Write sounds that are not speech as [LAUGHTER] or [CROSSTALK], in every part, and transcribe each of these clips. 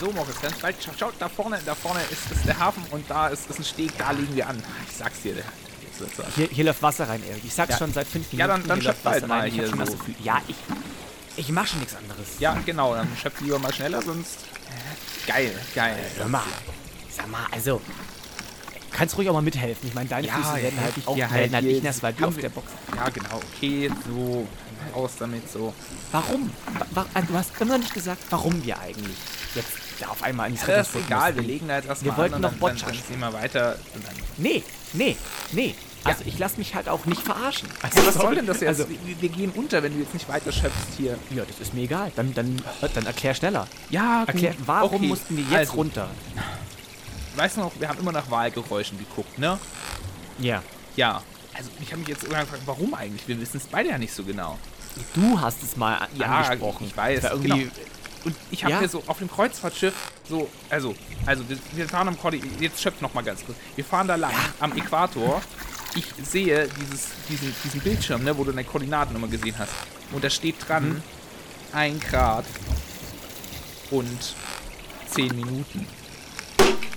So, Moritz, ganz bald. Schau, schau, da vorne, da vorne ist, ist der Hafen und da ist, ist ein Steg, da legen wir an. Ich sag's dir. Hier, hier läuft Wasser rein, Erik. Ich sag's Ja. schon seit fünf Minuten. Ja, dann- dann hier läuft schöpf halt Wasser mal rein. Hier so. Ja, ich, ich mach schon nichts anderes. Ja, genau, dann schöpf lieber mal schneller, sonst. Geil, geil. Hör mal. Sag mal, also. Kannst ruhig auch mal mithelfen. Ich meine, deine Ja, Füße werden halt ich- auch ja, halt halt nicht nass, weil du auf der Box. Ja, genau, okay, so. Raus damit, so. Warum? Wa- wa- du hast immer noch nicht gesagt, warum wir eigentlich jetzt da auf einmal ins Das ist egal, wir legen da jetzt erstmal Wir wollten noch und dann, dann, wir weiter. Nee, nee, nee. Also ich lasse mich halt auch nicht verarschen. Also, ja, was soll denn das jetzt? Also, wir, wir gehen unter, wenn du jetzt nicht weiter schöpfst hier. ja, das ist mir egal. Dann, dann, dann erklär schneller. Ja, Erklär, gut, warum okay. mussten wir jetzt also, runter? Weißt du noch, wir haben immer nach Wahlgeräuschen geguckt, ne? Ja. Ja. Also ich habe mich jetzt irgendwann gefragt, warum eigentlich? Wir wissen es beide ja nicht so genau. Du hast es mal Ja, angesprochen. ich weiß, irgendwie, genau. Und ich habe Ja. mir so auf dem Kreuzfahrtschiff so, also, also wir, fahren am Koordin jetzt schöpft noch mal ganz kurz. Wir fahren da lang am Äquator. Ich sehe dieses, diesen, diesen Bildschirm, ne, wo du deine Koordinaten immer gesehen hast. Und da steht dran, Mhm. ein Grad und zehn Minuten.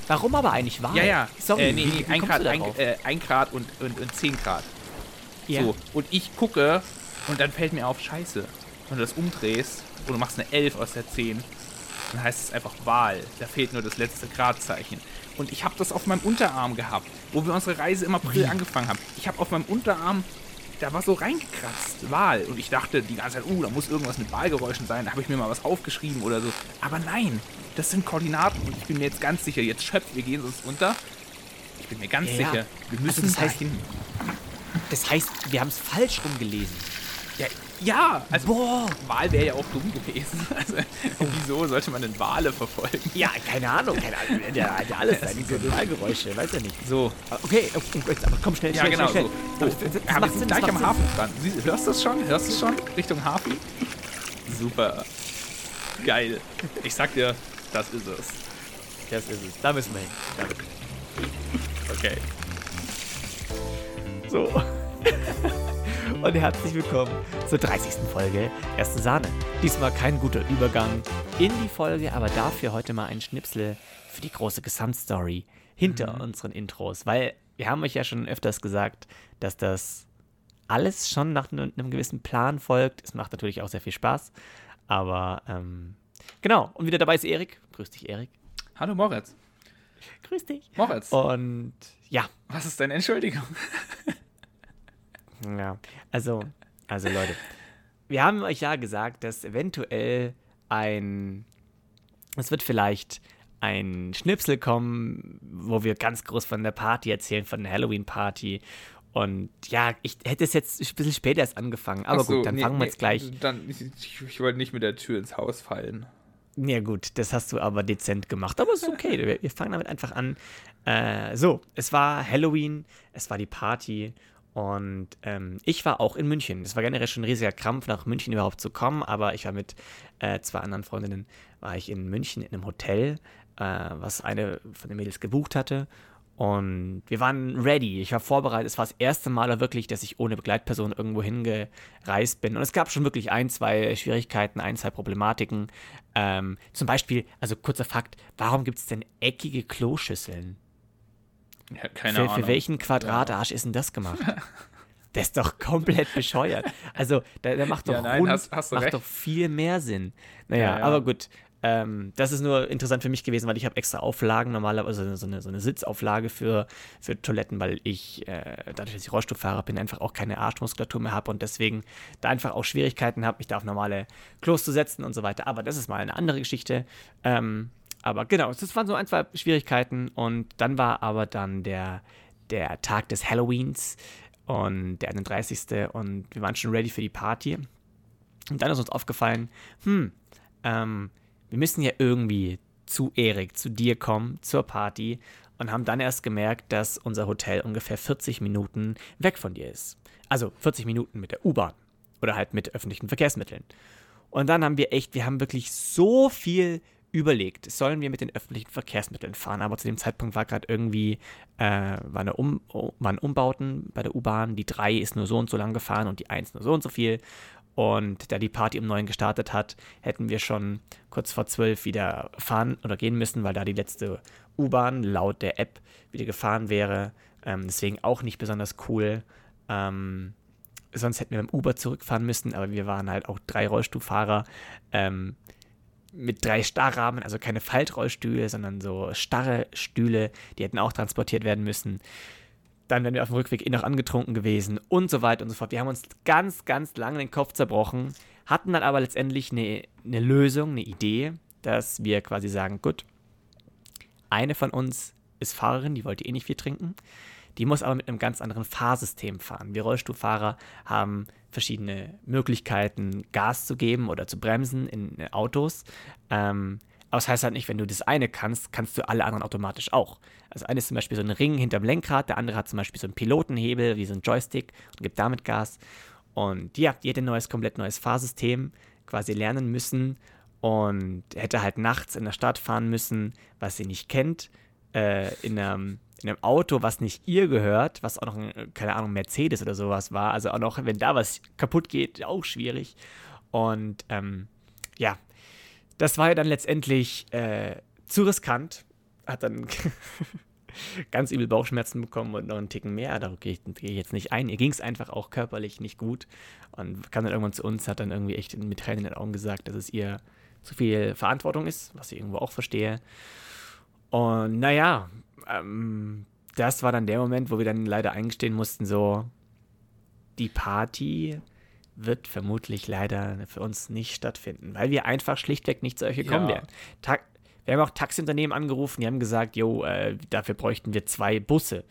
Warum aber eigentlich war? Ja, ja. Sorry, äh, nee, wie, nee, wie ein kommst Grad, ein, äh, ein Grad und, und, und 10 Grad. ja. So. Und ich gucke und dann fällt mir auf, scheiße. Wenn du das umdrehst und du machst eine 11 aus der 10, dann heißt es einfach Wahl. Da fehlt nur das letzte Gradzeichen. Und ich habe das auf meinem Unterarm gehabt, wo wir unsere Reise im April angefangen haben. Ich habe auf meinem Unterarm, da war so reingekratzt, Wahl. Und ich dachte die ganze Zeit, uh, da muss irgendwas mit Wahlgeräuschen sein. Da habe ich mir mal was aufgeschrieben oder so. Aber nein, das sind Koordinaten und ich bin mir jetzt ganz sicher, jetzt schöpft, wir gehen sonst unter. Ich bin mir ganz Ja, sicher, wir müssen das heißt- dahin. Das heißt, wir haben es falsch rumgelesen. Ja, ja, also Boah. Wahl wäre ja auch dumm gewesen. [LAUGHS] Also, wieso sollte man denn Wale verfolgen? Ja, keine Ahnung. Keine Ahnung. Der hätte alles sein. ist Diese [LAUGHS] Wahlgeräusche, weiß ja nicht. So, Okay, okay, jetzt, aber komm schnell, ja schnell, genau schnell, so. Oh, Das- das- ja, wir sind Sinn, gleich am Hafen dran. Sie, hörst du das schon? Hörst du es schon? Richtung Hafen? Super. Geil. Ich sag dir, das ist es. Das ist es. Da müssen wir hin. Da müssen wir Okay. So. [LAUGHS] Und herzlich willkommen zur 30. Folge Erste Sahne. Diesmal kein guter Übergang in die Folge, aber dafür heute mal ein Schnipsel für die große Gesamtstory hinter unseren Intros, weil wir haben euch ja schon öfters gesagt, dass das alles schon nach einem einem gewissen Plan folgt. Es macht natürlich auch sehr viel Spaß, aber ähm, genau. Und wieder dabei ist Erik. Grüß dich, Erik. Hallo Moritz. Grüß dich. Moritz, Und ja, was ist deine Entschuldigung? [LAUGHS] Ja, also, also Leute, wir haben euch ja gesagt, dass eventuell ein, es wird vielleicht ein Schnipsel kommen, wo wir ganz groß von der Party erzählen, von der Halloween-Party. Und ja, ich hätte es jetzt ein bisschen später erst angefangen, aber so, gut, dann nee, fangen wir nee, jetzt gleich. Dann, ich, ich, ich wollte nicht mit der Tür ins Haus fallen. Ja gut, das hast du aber dezent gemacht, aber ist okay. wir, wir fangen damit einfach an. Äh, so, es war Halloween, es war die Party und ähm, ich war auch in München. Es war generell schon ein riesiger Krampf, nach München überhaupt zu kommen, aber ich war mit äh, zwei anderen Freundinnen, war ich in München in einem Hotel, äh, was eine von den Mädels gebucht hatte. Und wir waren ready. Ich war vorbereitet. Es war das erste Mal wirklich, dass ich ohne Begleitperson irgendwo hingereist bin. Und es gab schon wirklich ein, zwei Schwierigkeiten, ein, zwei Problematiken. Ähm, zum Beispiel, also kurzer Fakt, warum gibt es denn eckige Kloschüsseln? Ja, keine Für, Ahnung. für welchen Quadratarsch ist denn das gemacht? [LAUGHS] Das ist doch komplett bescheuert. Also, da, da macht doch Ja, nein, rund, hast- hast macht doch viel mehr Sinn. Naja, Ja, ja. aber gut. Ähm, das ist nur interessant für mich gewesen, weil ich habe extra Auflagen, normalerweise so eine, so eine Sitzauflage für, für Toiletten, weil ich, äh, dadurch, dass ich Rollstuhlfahrer bin, einfach auch keine Arschmuskulatur mehr habe und deswegen da einfach auch Schwierigkeiten habe, mich da auf normale Klos zu setzen und so weiter. Aber das ist mal eine andere Geschichte. Ähm, aber genau, das waren so ein, zwei Schwierigkeiten und dann war aber dann der, der Tag des Halloweens und der 31. und wir waren schon ready für die Party. Und dann ist uns aufgefallen, hm, ähm, wir müssen ja irgendwie zu Erik, zu dir kommen, zur Party und haben dann erst gemerkt, dass unser Hotel ungefähr 40 Minuten weg von dir ist. Also 40 Minuten mit der U-Bahn oder halt mit öffentlichen Verkehrsmitteln. Und dann haben wir echt, wir haben wirklich so viel überlegt, sollen wir mit den öffentlichen Verkehrsmitteln fahren, aber zu dem Zeitpunkt war gerade irgendwie, äh, war eine um, waren Umbauten bei der U-Bahn, die 3 ist nur so und so lang gefahren und die 1 nur so und so viel. Und da die Party um neun gestartet hat, hätten wir schon kurz vor zwölf wieder fahren oder gehen müssen, weil da die letzte U-Bahn laut der App wieder gefahren wäre. Ähm, deswegen auch nicht besonders cool. Ähm, sonst hätten wir beim Uber zurückfahren müssen, aber wir waren halt auch drei Rollstuhlfahrer ähm, mit drei Starrrahmen, also keine Faltrollstühle, sondern so starre Stühle, die hätten auch transportiert werden müssen. Dann wären wir auf dem Rückweg eh noch angetrunken gewesen und so weiter und so fort. Wir haben uns ganz, ganz lange den Kopf zerbrochen, hatten dann aber letztendlich eine, eine Lösung, eine Idee, dass wir quasi sagen, gut, eine von uns ist Fahrerin, die wollte eh nicht viel trinken. Die muss aber mit einem ganz anderen Fahrsystem fahren. Wir Rollstuhlfahrer haben verschiedene Möglichkeiten, Gas zu geben oder zu bremsen in Autos. Ähm, aber das heißt halt nicht, wenn du das eine kannst, kannst du alle anderen automatisch auch. Also eine ist zum Beispiel so ein Ring hinterm Lenkrad, der andere hat zum Beispiel so einen Pilotenhebel, wie so ein Joystick und gibt damit Gas. Und ja, die hätte ein neues, komplett neues Fahrsystem quasi lernen müssen und hätte halt nachts in der Stadt fahren müssen, was sie nicht kennt, äh, in einem in einem Auto, was nicht ihr gehört, was auch noch, ein, keine Ahnung, Mercedes oder sowas war. Also auch noch, wenn da was kaputt geht, auch schwierig. Und ähm, ja, das war ja dann letztendlich äh, zu riskant. Hat dann [LAUGHS] ganz übel Bauchschmerzen bekommen und noch einen Ticken mehr. Darauf gehe ich, geh ich jetzt nicht ein. Ihr ging es einfach auch körperlich nicht gut und kam dann irgendwann zu uns, hat dann irgendwie echt mit Tränen in den Augen gesagt, dass es ihr zu viel Verantwortung ist, was ich irgendwo auch verstehe. Und naja, ähm, das war dann der Moment, wo wir dann leider eingestehen mussten, so, die Party wird vermutlich leider für uns nicht stattfinden, weil wir einfach schlichtweg nicht zu euch gekommen ja. wären. Ta wir haben auch Taxiunternehmen angerufen, die haben gesagt, jo, äh, dafür bräuchten wir zwei Busse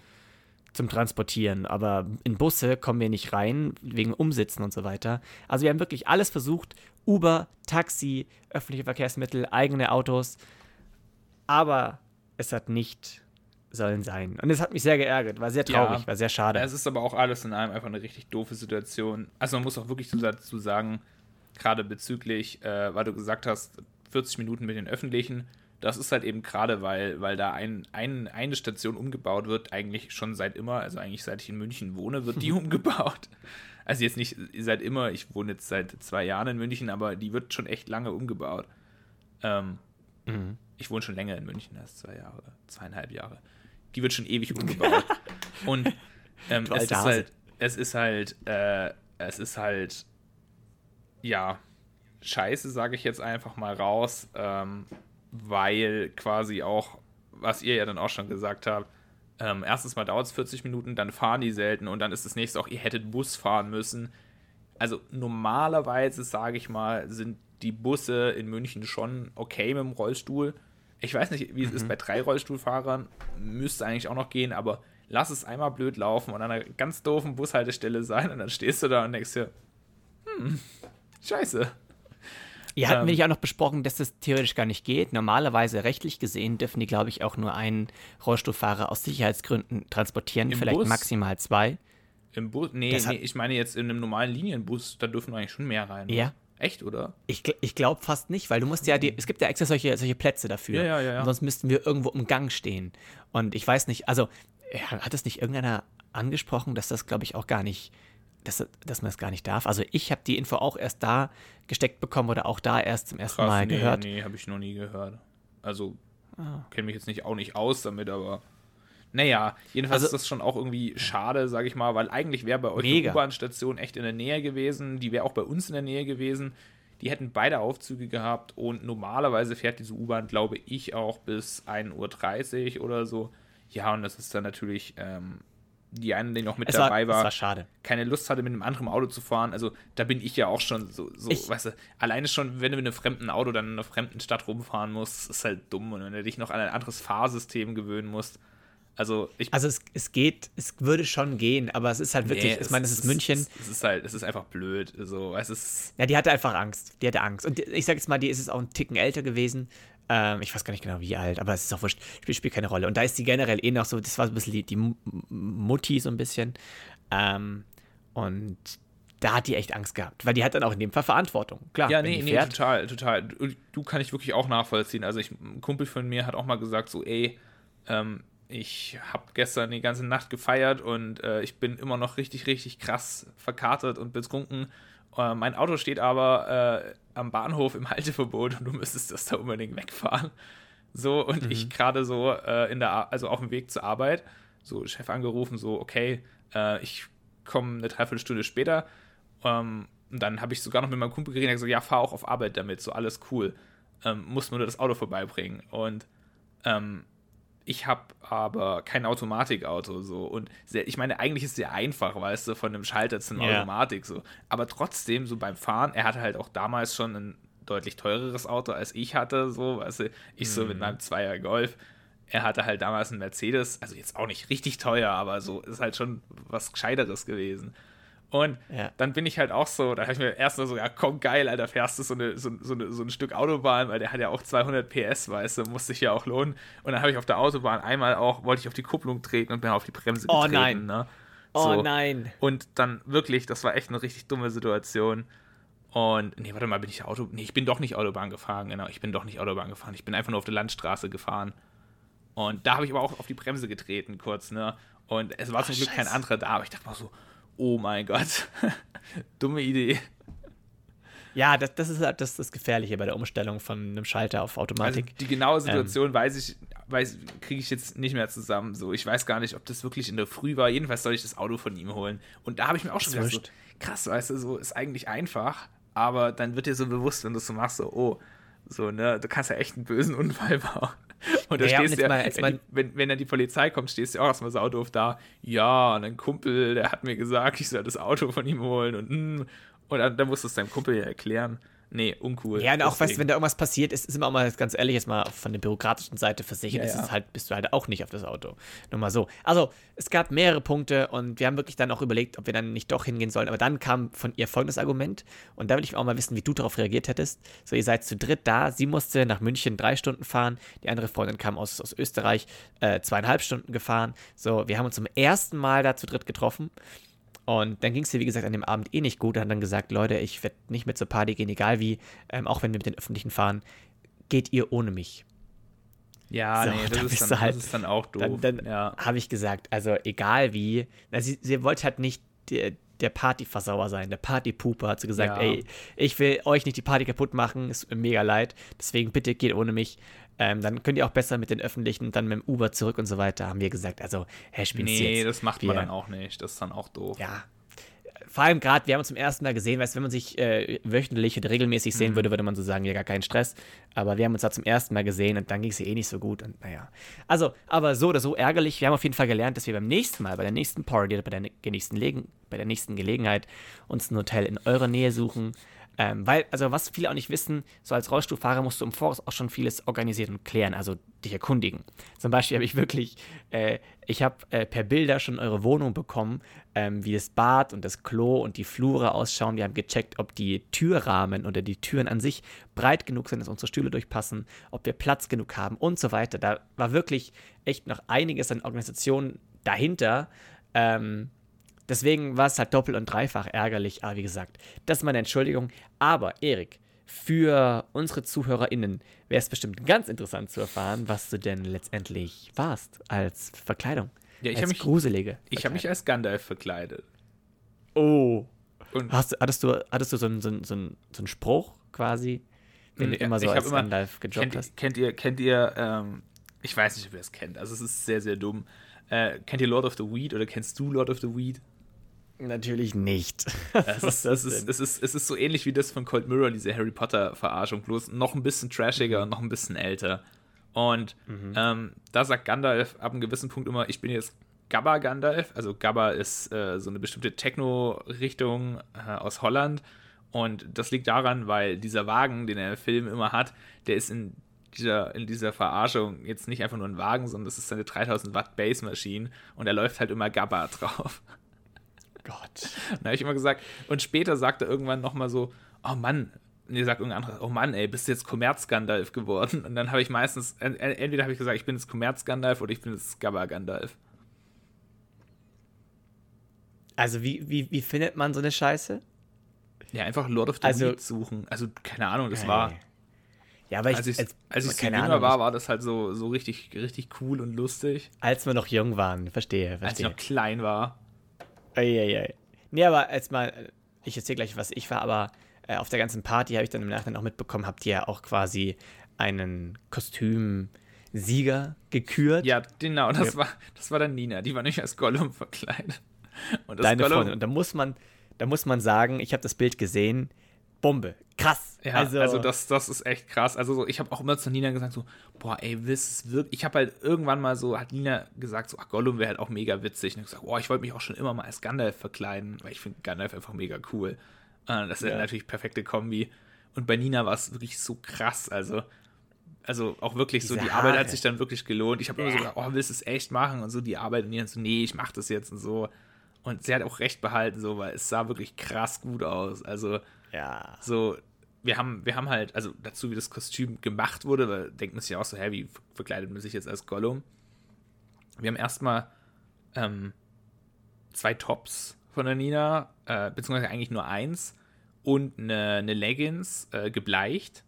zum Transportieren, aber in Busse kommen wir nicht rein, wegen Umsitzen und so weiter. Also wir haben wirklich alles versucht, Uber, Taxi, öffentliche Verkehrsmittel, eigene Autos, aber es hat nicht sollen sein. Und es hat mich sehr geärgert, war sehr traurig, ja, war sehr schade. Es ist aber auch alles in allem einfach eine richtig doofe Situation. Also man muss auch wirklich dazu sagen, gerade bezüglich, äh, weil du gesagt hast, 40 Minuten mit den Öffentlichen, das ist halt eben gerade, weil, weil da ein, ein, eine Station umgebaut wird, eigentlich schon seit immer, also eigentlich seit ich in München wohne, wird die [LAUGHS] umgebaut. Also jetzt nicht seit immer, ich wohne jetzt seit zwei Jahren in München, aber die wird schon echt lange umgebaut. Ähm, mhm. Ich wohne schon länger in München als zwei Jahre, zweieinhalb Jahre die wird schon ewig umgebaut. [LAUGHS] Und ähm, es, ist halt, es ist halt, äh, es ist halt, ja, scheiße, sage ich jetzt einfach mal raus, ähm, weil quasi auch, was ihr ja dann auch schon gesagt habt, ähm, erstens mal dauert es 40 Minuten, dann fahren die selten und dann ist das nächste auch, ihr hättet Bus fahren müssen. Also normalerweise, sage ich mal, sind die Busse in München schon okay mit dem Rollstuhl. Ich weiß nicht, wie es mhm. ist bei drei Rollstuhlfahrern. Müsste eigentlich auch noch gehen, aber lass es einmal blöd laufen und an einer ganz doofen Bushaltestelle sein und dann stehst du da und denkst dir, hm, scheiße. Ja, hatten ähm, wir ja auch noch besprochen, dass das theoretisch gar nicht geht. Normalerweise rechtlich gesehen dürfen die, glaube ich, auch nur einen Rollstuhlfahrer aus Sicherheitsgründen transportieren, vielleicht Bus? maximal zwei. Im Bus? Nee, nee, ich meine jetzt in einem normalen Linienbus, da dürfen eigentlich schon mehr rein. Ja, Echt, oder? Ich, ich glaube fast nicht, weil du musst ja, die, es gibt ja extra solche, solche Plätze dafür. Ja, ja, ja. Sonst müssten wir irgendwo im Gang stehen. Und ich weiß nicht, also hat es nicht irgendeiner angesprochen, dass das, glaube ich, auch gar nicht, dass, dass man das gar nicht darf? Also ich habe die Info auch erst da gesteckt bekommen oder auch da erst zum ersten Krass, Mal nee, gehört. Nee, habe ich noch nie gehört. Also ah. kenne mich jetzt nicht auch nicht aus damit, aber naja, jedenfalls also, ist das schon auch irgendwie schade, sage ich mal, weil eigentlich wäre bei euch mega. eine U-Bahn-Station echt in der Nähe gewesen. Die wäre auch bei uns in der Nähe gewesen. Die hätten beide Aufzüge gehabt und normalerweise fährt diese U-Bahn, glaube ich, auch bis 1.30 Uhr oder so. Ja, und das ist dann natürlich ähm, die eine, die noch mit es dabei war, war keine Lust hatte, mit einem anderen Auto zu fahren. Also da bin ich ja auch schon so, so ich, weißt du, alleine schon, wenn du mit einem fremden Auto dann in einer fremden Stadt rumfahren musst, ist halt dumm. Und wenn du dich noch an ein anderes Fahrsystem gewöhnen musst, also, ich also es, es geht, es würde schon gehen, aber es ist halt wirklich, nee, ich meine, es ist München. Es, es, ist halt, es ist einfach blöd. So, es ist ja, die hatte einfach Angst. Die hatte Angst. Und ich sag jetzt mal, die ist es auch ein Ticken älter gewesen. Ähm, ich weiß gar nicht genau, wie alt, aber es ist auch wurscht. Spielt, spielt keine Rolle. Und da ist die generell eh noch so, das war so ein bisschen die, die Mutti so ein bisschen. Ähm, und da hat die echt Angst gehabt, weil die hat dann auch in dem Fall Verantwortung. Klar. Ja, nee, nee, total, total. Du, du, kann ich wirklich auch nachvollziehen. Also ich, ein Kumpel von mir hat auch mal gesagt, so, ey, ähm, ich habe gestern die ganze Nacht gefeiert und äh, ich bin immer noch richtig, richtig krass verkatert und betrunken. Äh, mein Auto steht aber äh, am Bahnhof im [LAUGHS] Halteverbot und du müsstest das da unbedingt wegfahren. So, und mhm. ich gerade so äh, in der, also auf dem Weg zur Arbeit, so Chef angerufen, so, okay, äh, ich komme eine Dreiviertelstunde später. Ähm, und dann habe ich sogar noch mit meinem Kumpel geredet, der gesagt, ja, fahr auch auf Arbeit damit, so alles cool. Ähm, muss nur das Auto vorbeibringen. Und ähm, ich habe aber kein Automatikauto so. Und sehr, ich meine eigentlich ist es sehr einfach, weißt du, von einem Schalter zu einer yeah. Automatik so, aber trotzdem so beim Fahren, er hatte halt auch damals schon ein deutlich teureres Auto als ich hatte, so, weißt du, ich so mit mhm. meinem Zweier Golf, er hatte halt damals einen Mercedes, also jetzt auch nicht richtig teuer, aber so ist halt schon was gescheiteres gewesen und ja. dann bin ich halt auch so, da habe ich mir erst so, ja komm geil, Alter, fährst du so, eine, so, so, eine, so ein Stück Autobahn, weil der hat ja auch 200 PS, weißt du, muss sich ja auch lohnen. Und dann habe ich auf der Autobahn einmal auch, wollte ich auf die Kupplung treten und bin auf die Bremse oh, getreten. Nein. Ne? So. Oh nein. Und dann wirklich, das war echt eine richtig dumme Situation. Und, nee, warte mal, bin ich Auto, nee, ich bin doch nicht Autobahn gefahren, genau, ich bin doch nicht Autobahn gefahren, ich bin einfach nur auf der Landstraße gefahren. Und da habe ich aber auch auf die Bremse getreten, kurz, ne? Und es war zum Glück kein anderer da, aber ich dachte mal so, oh mein Gott, [LAUGHS] dumme Idee. Ja, das, das ist das, das Gefährliche bei der Umstellung von einem Schalter auf Automatik. Also die genaue ähm. Situation ähm, weiß ich, weiß, kriege ich jetzt nicht mehr zusammen. So, ich weiß gar nicht, ob das wirklich in der Früh war. Jedenfalls soll ich das Auto von ihm holen. Und da habe ich mir auch schon gedacht, so, krass, weißt du, so ist eigentlich einfach, aber dann wird dir so bewusst, wenn du es so machst, so, oh, so, ne, du kannst ja echt einen bösen Unfall bauen. Und da ja, stehst du ja, wenn, wenn, wenn, dann die Polizei kommt, stehst du ja auch erstmal so doof da. Ja, und ein Kumpel, der hat mir gesagt, ich soll das Auto von ihm holen und, hm. und dann, dann musst du es deinem Kumpel ja erklären. Nee, uncool. Ja, und auch, weißt du, wenn da irgendwas passiert, ist, ist immer auch mal ganz ehrlich, jetzt mal von der bürokratischen Seite versichert, ja, ist es halt, bist du halt auch nicht auf das Auto. Nur mal so. Also, es gab mehrere Punkte und wir haben wirklich dann auch überlegt, ob wir dann nicht doch hingehen sollen. Aber dann kam von ihr folgendes Argument und da will ich auch mal wissen, wie du darauf reagiert hättest. So, ihr seid zu dritt da. Sie musste nach München drei Stunden fahren. Die andere Freundin kam aus, aus Österreich, äh, zweieinhalb Stunden gefahren. So, wir haben uns zum ersten Mal da zu dritt getroffen. Und dann ging es ihr, wie gesagt, an dem Abend eh nicht gut. Er hat dann gesagt, Leute, ich werde nicht mehr zur Party gehen, egal wie, ähm, auch wenn wir mit den Öffentlichen fahren, geht ihr ohne mich. Ja, so, nee, das, ist dann, halt, das, ist dann, auch doof. Dann, dann ja. habe ich gesagt, also egal wie, na, sie, sie wollte halt nicht der, der Partyversauer sein, der Partypuper, hat sie gesagt, ja. ey, ich will euch nicht die Party kaputt machen, ist mir mega leid, deswegen bitte geht ohne mich. Ähm, dann könnt ihr auch besser mit den Öffentlichen, dann mit dem Uber zurück und so weiter, haben wir gesagt. Also, Herr Spinz Nee, jetzt. das macht man wir, dann auch nicht. Das ist dann auch doof. Ja. Vor allem gerade, wir haben uns zum ersten Mal gesehen, weißt du, wenn man sich äh, wöchentlich oder regelmäßig sehen mhm. würde, würde man so sagen, ja, gar keinen Stress. Aber wir haben uns da zum ersten Mal gesehen und dann ging es ja eh nicht so gut. Und naja. Also, aber so oder so ärgerlich. Wir haben auf jeden Fall gelernt, dass wir beim nächsten Mal, bei der nächsten Party oder bei der nächsten, bei der nächsten Gelegenheit uns ein Hotel in eurer Nähe suchen. Ähm, weil, also was viele auch nicht wissen, so als Rollstuhlfahrer musst du im Voraus auch schon vieles organisieren und klären, also dich erkundigen. Zum Beispiel habe ich wirklich, äh, ich habe äh, per Bilder schon eure Wohnung bekommen, ähm, wie das Bad und das Klo und die Flure ausschauen. Wir haben gecheckt, ob die Türrahmen oder die Türen an sich breit genug sind, dass unsere Stühle durchpassen, ob wir Platz genug haben und so weiter. Da war wirklich echt noch einiges an Organisationen dahinter. Ähm, Deswegen war es halt doppelt und dreifach ärgerlich. Aber wie gesagt, das ist meine Entschuldigung. Aber Erik, für unsere ZuhörerInnen wäre es bestimmt ganz interessant zu erfahren, was du denn letztendlich warst als Verkleidung. Ja, ich habe mich gruselige. Ich habe mich als Gandalf verkleidet. Oh. Und Hast, hattest du, hattest du so einen, so einen, so einen, so einen Spruch quasi, den du immer so als immer, Gandalf gejobbt kennt, hast? Kennt ihr, kennt ihr, ähm, ich weiß nicht, ob ihr es kennt, also es ist sehr, sehr dumm. Äh, kennt ihr Lord of the Weed oder kennst du Lord of the Weed? Natürlich nicht. Es ist, [LAUGHS] es, ist, es, ist, es ist so ähnlich wie das von Cold Mirror, diese Harry Potter-Verarschung, bloß noch ein bisschen trashiger mhm. und noch ein bisschen älter. Und mhm. ähm, da sagt Gandalf ab einem gewissen Punkt immer, ich bin jetzt Gabba Gandalf. Also Gabba ist äh, so eine bestimmte Techno-Richtung äh, aus Holland. Und das liegt daran, weil dieser Wagen, den er im Film immer hat, der ist in dieser, in dieser Verarschung jetzt nicht einfach nur ein Wagen, sondern das ist eine 3000 Watt Bass-Maschine und er läuft halt immer Gabba drauf. Gott. [LAUGHS] Dann habe ich immer gesagt, und später sagt er irgendwann nochmal so, oh Mann, nee, sagt irgendein anderer, oh Mann, ey, bist du jetzt Kommerz-Gandalf geworden? Und dann habe ich meistens, entweder habe ich gesagt, ich bin jetzt Kommerz-Gandalf oder ich bin jetzt Gabba-Gandalf. Also wie, wie, wie findet man so eine Scheiße? Ja, einfach Lord of the also, Weed suchen. Also, keine Ahnung, das war. Ja, aber ich, als ich, als, als ich jünger Ahnung, war, war das halt so, so richtig, richtig cool und lustig. Als wir noch jung waren, verstehe, verstehe. Als ich noch klein war. Eieiei. Nee, aber jetzt mal, ich erzähle gleich, was ich war, aber äh, auf der ganzen Party habe ich dann im Nachhinein auch mitbekommen, habt ihr ja auch quasi einen Kostümsieger gekürt. Ja, genau, das, ja. War, das war dann Nina, die war nicht als Gollum verkleidet. Und das Deine Gollum, Freundin. Und da muss man, da muss man sagen, ich habe das Bild gesehen, Bombe. Krass. Ja, also, also das, das ist echt krass. Also so, ich habe auch immer zu Nina gesagt so, boah, ey, willst es wirklich? Ich habe halt irgendwann mal so, hat Nina gesagt so, ach, Gollum wäre halt auch mega witzig. Und ich gesagt, boah, ich wollte mich auch schon immer mal als Gandalf verkleiden, weil ich finde Gandalf einfach mega cool. Äh, das ist ja. natürlich perfekte Kombi. Und bei Nina war es wirklich so krass. Also, also auch wirklich Diese so, die Haare. Arbeit hat sich dann wirklich gelohnt. Ich habe immer so gedacht, oh, willst du es echt machen? Und so die Arbeit und Nina so, nee, ich mach das jetzt und so. Und sie hat auch recht behalten, so, weil es sah wirklich krass gut aus. Also, ja. So, wir haben, wir haben halt, also dazu, wie das Kostüm gemacht wurde, denkt man sich ja auch so, hä, wie verkleidet man sich jetzt als Gollum? Wir haben erstmal ähm, zwei Tops von der Nina, äh, beziehungsweise eigentlich nur eins und eine, eine Leggings äh, gebleicht,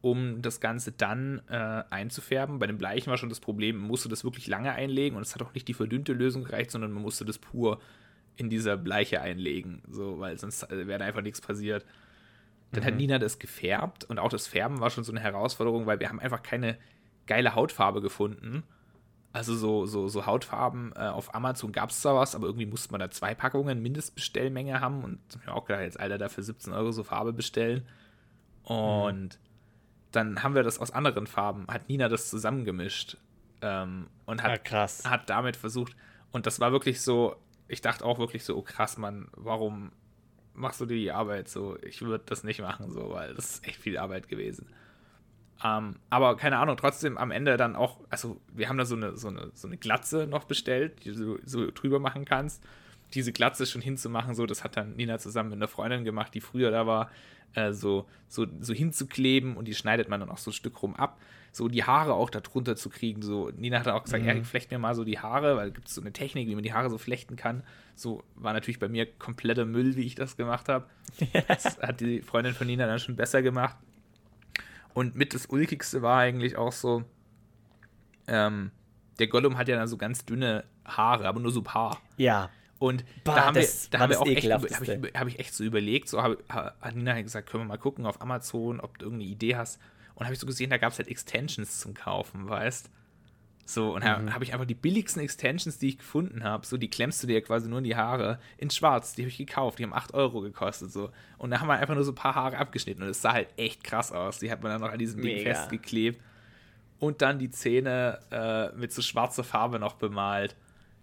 um das Ganze dann äh, einzufärben. Bei dem Bleichen war schon das Problem, man musste das wirklich lange einlegen und es hat auch nicht die verdünnte Lösung gereicht, sondern man musste das pur in dieser Bleiche einlegen, so, weil sonst äh, wäre einfach nichts passiert. Dann mhm. hat Nina das gefärbt und auch das Färben war schon so eine Herausforderung, weil wir haben einfach keine geile Hautfarbe gefunden. Also so, so, so Hautfarben äh, auf Amazon gab es zwar was, aber irgendwie musste man da zwei Packungen Mindestbestellmenge haben und mir auch gedacht, jetzt Alter, dafür 17 Euro so Farbe bestellen. Und mhm. dann haben wir das aus anderen Farben, hat Nina das zusammengemischt ähm, und hat, ja, hat damit versucht, und das war wirklich so, ich dachte auch wirklich so, oh krass, Mann, warum machst du dir die Arbeit so? Ich würde das nicht machen, so, weil das ist echt viel Arbeit gewesen. Ähm, aber keine Ahnung, trotzdem am Ende dann auch, also wir haben da so eine, so eine, so eine Glatze noch bestellt, die du so drüber machen kannst. Diese Glatze schon hinzumachen, so, das hat dann Nina zusammen mit einer Freundin gemacht, die früher da war, äh, so, so, so hinzukleben und die schneidet man dann auch so ein Stück rum ab so die Haare auch darunter zu kriegen. So, Nina hat auch gesagt, mhm. Erik, flecht mir mal so die Haare, weil gibt es so eine Technik, wie man die Haare so flechten kann. So war natürlich bei mir kompletter Müll, wie ich das gemacht habe. [LAUGHS] das hat die Freundin von Nina dann schon besser gemacht. Und mit das Ulkigste war eigentlich auch so, ähm, der Gollum hat ja dann so ganz dünne Haare, aber nur so ein paar. Ja. Und bah, da haben wir, da haben wir auch echt, habe ich, hab ich echt so überlegt, so hab, hat Nina gesagt, können wir mal gucken auf Amazon, ob du irgendeine Idee hast. Und habe ich so gesehen, da gab es halt Extensions zum Kaufen, weißt So, und mhm. habe ich einfach die billigsten Extensions, die ich gefunden habe, so, die klemmst du dir quasi nur in die Haare, in schwarz, die habe ich gekauft, die haben 8 Euro gekostet, so. Und da haben wir einfach nur so ein paar Haare abgeschnitten und es sah halt echt krass aus. Die hat man dann noch an diesem Ding festgeklebt. Und dann die Zähne äh, mit so schwarzer Farbe noch bemalt,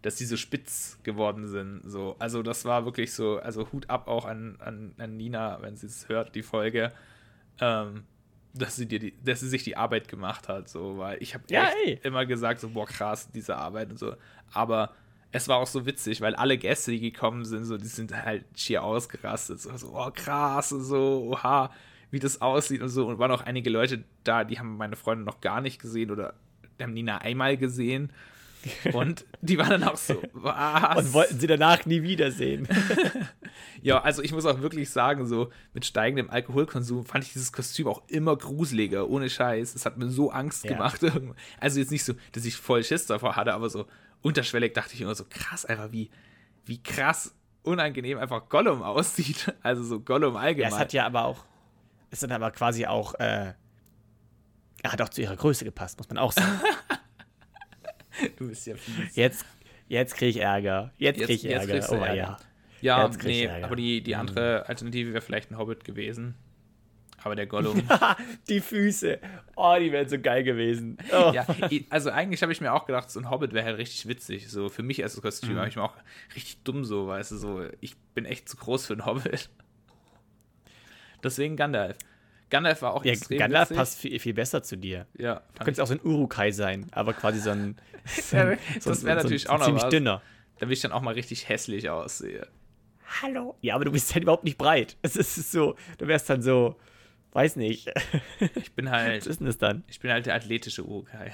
dass die so spitz geworden sind, so. Also, das war wirklich so, also Hut ab auch an, an, an Nina, wenn sie es hört, die Folge. Ähm, dass sie dir die, dass sie sich die Arbeit gemacht hat, so, weil ich habe ja, immer gesagt, so, boah, krass, diese Arbeit und so. Aber es war auch so witzig, weil alle Gäste, die gekommen sind, so, die sind halt schier ausgerastet, so, so oh, krass und so, oha, wie das aussieht und so. Und waren auch einige Leute da, die haben meine Freunde noch gar nicht gesehen oder haben Nina einmal gesehen. [LAUGHS] Und die waren dann auch so, was? Und wollten sie danach nie wiedersehen. [LAUGHS] ja, also ich muss auch wirklich sagen, so mit steigendem Alkoholkonsum fand ich dieses Kostüm auch immer gruseliger, ohne Scheiß. Es hat mir so Angst ja. gemacht. Also jetzt nicht so, dass ich voll Schiss davor hatte, aber so unterschwellig dachte ich immer so, krass, einfach wie, wie krass unangenehm einfach Gollum aussieht. Also so Gollum allgemein. Ja, es hat ja aber auch, es hat aber quasi auch, äh, er hat auch zu ihrer Größe gepasst, muss man auch sagen. [LAUGHS] du bist ja fies. Jetzt, jetzt kriege ich Ärger. Jetzt kriege ich Ärger. oh Ärger. ja. Ja, nee, aber die, die mhm. andere Alternative wäre vielleicht ein Hobbit gewesen. Aber der Gollum. [LAUGHS] die Füße. Oh, die wären so geil gewesen. Oh. Ja, also eigentlich habe ich mir auch gedacht, so ein Hobbit wäre halt richtig witzig. So für mich als Kostüm mhm. habe ich mir auch richtig dumm so, weißt du, so, ich bin echt zu groß für einen Hobbit. Deswegen Gandalf. Gandalf war auch ja, extrem Gandalf witzig. passt viel, viel besser zu dir. Ja. Du könntest auch so ein Urukai sein, aber quasi so ein. [LAUGHS] So ein so das wäre so natürlich so auch noch ziemlich was. dünner. Damit ich dann auch mal richtig hässlich aussehe. Hallo. Ja, aber du bist halt überhaupt nicht breit. [LAUGHS] Es ist so, du wärst dann so, weiß nicht. Ich bin halt. [LAUGHS] Was ist denn das dann? Ich bin halt der athletische Urukai.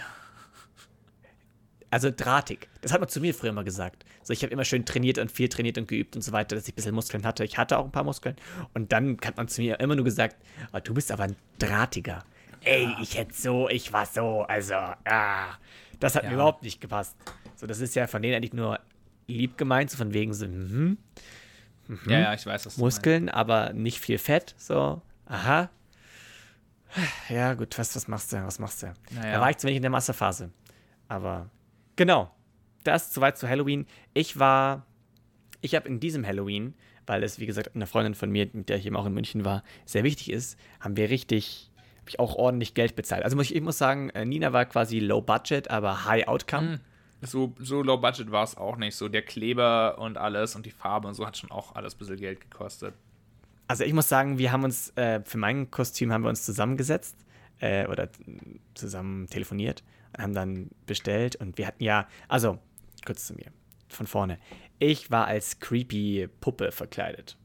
Also drahtig. Das hat man zu mir früher mal gesagt. So, ich habe immer schön trainiert und viel trainiert und geübt und so weiter, dass ich ein bisschen Muskeln hatte. Ich hatte auch ein paar Muskeln. Und dann hat man zu mir immer nur gesagt, oh, du bist aber ein drahtiger. Ey, ich hätte so, ich war so. Also, ah, das hat ja. mir überhaupt nicht gepasst. So, das ist ja von denen eigentlich nur lieb gemeint, so von wegen so, hm, Mhm. Ja, ja, ich weiß, was Muskeln, aber nicht viel Fett. So, aha. Ja, gut, was, was machst du? Was machst du? Naja. Da war ich zu wenig in der Massephase. Aber genau, das soweit zu Halloween. Ich war, ich habe in diesem Halloween, weil es, wie gesagt, eine Freundin von mir, mit der ich eben auch in München war, sehr wichtig ist, haben wir richtig, habe ich auch ordentlich Geld bezahlt. Also muss ich, ich muss sagen, äh, Nina war quasi low budget, aber high outcome. Mhm. So, so low budget war es auch nicht. So der Kleber und alles und die Farbe und so hat schon auch alles ein bisschen Geld gekostet. Also ich muss sagen, wir haben uns, äh, für mein Kostüm haben wir uns zusammengesetzt äh, oder zusammen telefoniert haben dann bestellt und wir hatten ja, also kurz zu mir, von vorne. Ich war als creepy Puppe verkleidet.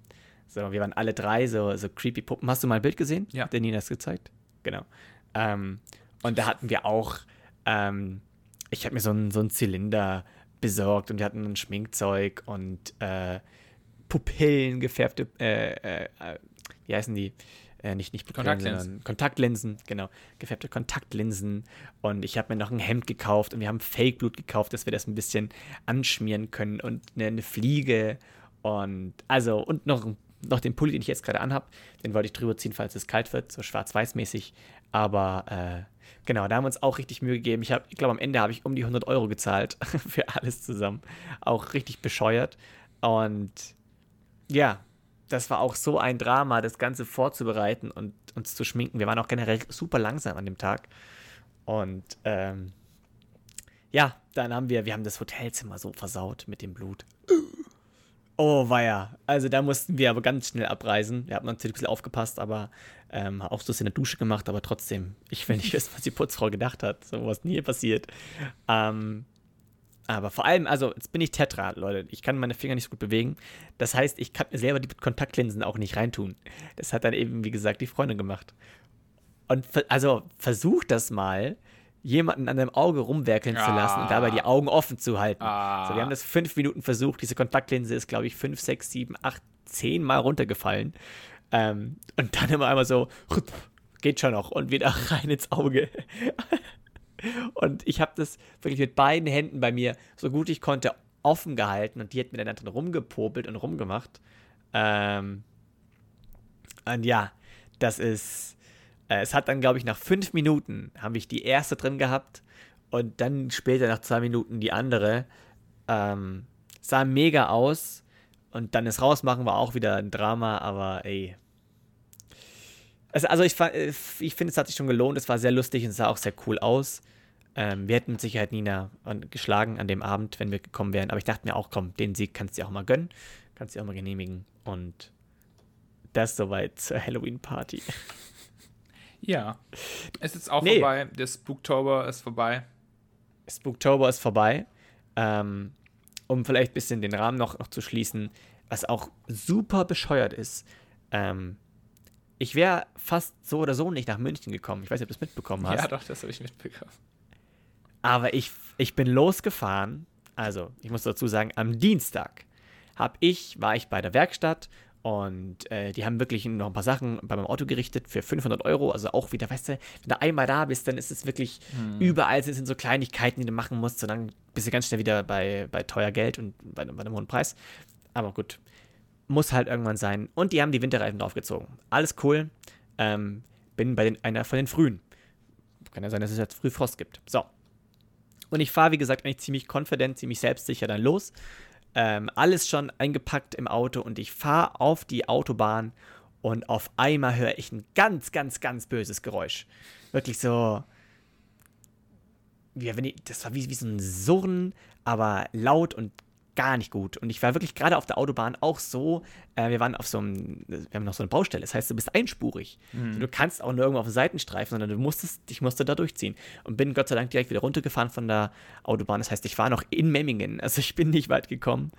So, wir waren alle drei so, so creepy Puppen. Hast du mal ein Bild gesehen? Ja. Der Nina das gezeigt? Genau. Ähm, und da hatten wir auch, ähm, ich habe mir so einen, so einen Zylinder besorgt und wir hatten ein Schminkzeug und äh, Pupillen gefärbte, äh, äh, äh, wie heißen die? Äh, nicht, nicht Kontaktlinsen. Kontaktlinsen, genau. Gefärbte Kontaktlinsen. Und ich habe mir noch ein Hemd gekauft und wir haben Fake-Blut gekauft, dass wir das ein bisschen anschmieren können und eine, eine Fliege und also und noch, noch den Pulli, den ich jetzt gerade anhabe, den wollte ich drüber ziehen, falls es kalt wird, so schwarz-weiß-mäßig. Aber äh, genau, da haben wir uns auch richtig Mühe gegeben. Ich, ich glaube, am Ende habe ich um die 100 Euro gezahlt [LAUGHS] für alles zusammen. Auch richtig bescheuert. Und ja, das war auch so ein Drama, das Ganze vorzubereiten und uns zu schminken. Wir waren auch generell super langsam an dem Tag. Und ähm, ja, dann haben wir, wir haben das Hotelzimmer so versaut mit dem Blut. Oh, weia. Also da mussten wir aber ganz schnell abreisen. Wir haben natürlich ein bisschen aufgepasst, aber ähm, auch so in der Dusche gemacht, aber trotzdem, ich will nicht wissen, was die Putzfrau gedacht hat. So was nie passiert. Ähm, aber vor allem, also jetzt bin ich Tetra, Leute. Ich kann meine Finger nicht so gut bewegen. Das heißt, ich kann mir selber die Kontaktlinsen auch nicht reintun. Das hat dann eben, wie gesagt, die Freundin gemacht. Und also versuch das mal, jemanden an deinem Auge rumwerkeln ah. zu lassen und dabei die Augen offen zu halten. Ah. So, wir haben das fünf Minuten versucht. Diese Kontaktlinse ist, glaube ich, fünf, sechs, sieben, acht, zehn Mal runtergefallen. Ähm, und dann immer einmal so, geht schon noch und wieder [LAUGHS] rein ins Auge. Und ich habe das wirklich mit beiden Händen bei mir, so gut ich konnte, offen gehalten und die hat mir dann, dann rumgepopelt und rumgemacht. Ähm, und ja, das ist. Äh, es hat dann, glaube ich, nach fünf Minuten habe ich die erste drin gehabt und dann später nach zwei Minuten die andere. Ähm, sah mega aus und dann das Rausmachen war auch wieder ein Drama, aber ey. Also, ich, äh, ich finde, es hat sich schon gelohnt. Es war sehr lustig und sah auch sehr cool aus. Ähm, wir hätten mit Sicherheit Nina geschlagen an dem Abend, wenn wir gekommen wären. Aber ich dachte mir auch, komm, den Sieg kannst du dir auch mal gönnen. Kannst du dir auch mal genehmigen. Und das soweit zur Halloween-Party. [LAUGHS] Ja. Es ist auch nee. vorbei. Der Spooktober ist vorbei. Spooktober ist vorbei. Ähm, um vielleicht ein bisschen den Rahmen noch, noch zu schließen, was auch super bescheuert ist. Ähm, ich wäre fast so oder so nicht nach München gekommen. Ich weiß nicht, ob du das mitbekommen hast. Ja, doch, das habe ich mitbekommen. Aber ich, ich bin losgefahren. Also, ich muss dazu sagen, am Dienstag hab ich, war ich bei der Werkstatt und äh, die haben wirklich noch ein paar Sachen bei meinem Auto gerichtet für 500 Euro. Also auch wieder, weißt du, wenn du einmal da bist, dann ist es wirklich hm. überall sind so Kleinigkeiten, die du machen musst. Und dann bist du ganz schnell wieder bei, bei teuer Geld und bei, bei einem hohen Preis. Aber gut, muss halt irgendwann sein. Und die haben die Winterreifen draufgezogen. Alles cool. Ähm, bin bei den, einer von den frühen. Kann ja sein, dass es jetzt früh Frost gibt. So, und ich fahre, wie gesagt, eigentlich ziemlich confident, ziemlich selbstsicher dann los. Ähm, alles schon eingepackt im Auto und ich fahre auf die Autobahn und auf einmal höre ich ein ganz, ganz, ganz böses Geräusch. Wirklich so. Ja, wenn ich, das war wie, wie so ein Surren, aber laut und gar nicht gut. Und ich war wirklich gerade auf der Autobahn auch so, äh, wir waren auf so einem, wir haben noch so eine Baustelle, das heißt, du bist einspurig. Mhm. Du kannst auch nur irgendwo auf den Seitenstreifen, sondern du musstest, ich musste da durchziehen. Und bin Gott sei Dank direkt wieder runtergefahren von der Autobahn. Das heißt, ich war noch in Memmingen, [LAUGHS] also ich bin nicht weit gekommen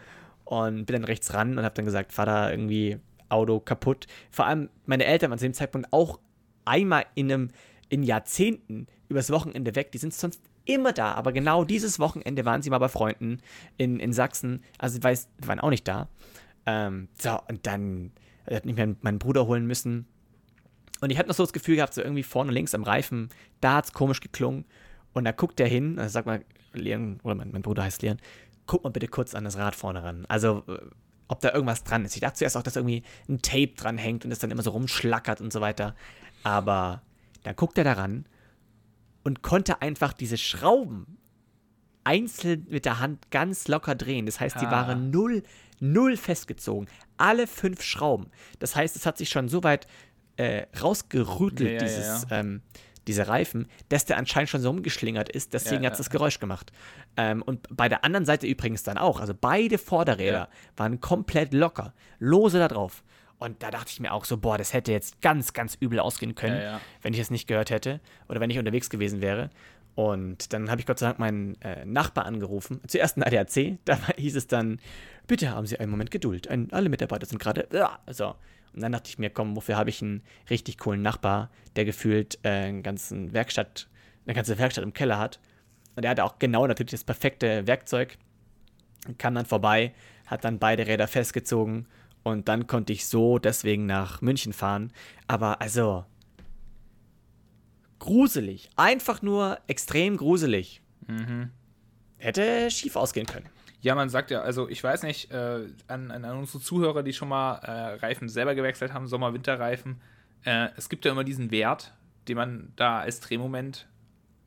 und bin dann rechts ran und habe dann gesagt, fahr da irgendwie Auto kaputt. Vor allem meine Eltern waren zu dem Zeitpunkt auch einmal in einem in Jahrzehnten übers Wochenende weg. Die sind sonst immer da, aber genau dieses Wochenende waren sie mal bei Freunden in, in Sachsen. Also, ich weiß, die waren auch nicht da. Ähm, so, und dann hat mich meinen Bruder holen müssen. Und ich hatte noch so das Gefühl gehabt, so irgendwie vorne links am Reifen, da hat es komisch geklungen. Und da guckt er hin, also sag mal, Leon, oder mein, mein Bruder heißt Leon, guck mal bitte kurz an das Rad vorne ran. Also, ob da irgendwas dran ist. Ich dachte zuerst auch, dass irgendwie ein Tape dran hängt und es dann immer so rumschlackert und so weiter. Aber dann guckt er daran und konnte einfach diese Schrauben einzeln mit der Hand ganz locker drehen. Das heißt, die Ah. waren null, null festgezogen. Alle fünf Schrauben. Das heißt, es hat sich schon so weit äh, rausgerüttelt, Ja, ja, dieses, ja, Ähm, dieser Reifen, dass der anscheinend schon so rumgeschlingert ist. Deswegen Ja, hat es ja. das Geräusch gemacht. Ähm, und bei der anderen Seite übrigens dann auch. Also beide Vorderräder Ja. waren komplett locker. Lose da drauf. Und da dachte ich mir auch so, boah, das hätte jetzt ganz, ganz übel ausgehen können, Ja, ja. wenn ich es nicht gehört hätte oder wenn ich unterwegs gewesen wäre. Und dann habe ich Gott sei Dank meinen äh, Nachbar angerufen. Zuerst ein ADAC, da [LAUGHS] hieß es dann, bitte haben Sie einen Moment Geduld. Ein, alle Mitarbeiter sind gerade. Ja, so. Und dann dachte ich mir, komm, wofür habe ich einen richtig coolen Nachbar, der gefühlt äh, einen ganzen Werkstatt, eine ganze Werkstatt im Keller hat. Und er hatte auch genau natürlich das perfekte Werkzeug. Kam dann vorbei, hat dann beide Räder festgezogen und dann konnte ich so deswegen nach München fahren. Aber also, gruselig. Einfach nur extrem gruselig. Hätte schief ausgehen können. Ja, man sagt ja, also ich weiß nicht, äh, an, an unsere Zuhörer, die schon mal äh, Reifen selber gewechselt haben, Sommer-Winterreifen, äh, es gibt ja immer diesen Wert, den man da als Drehmoment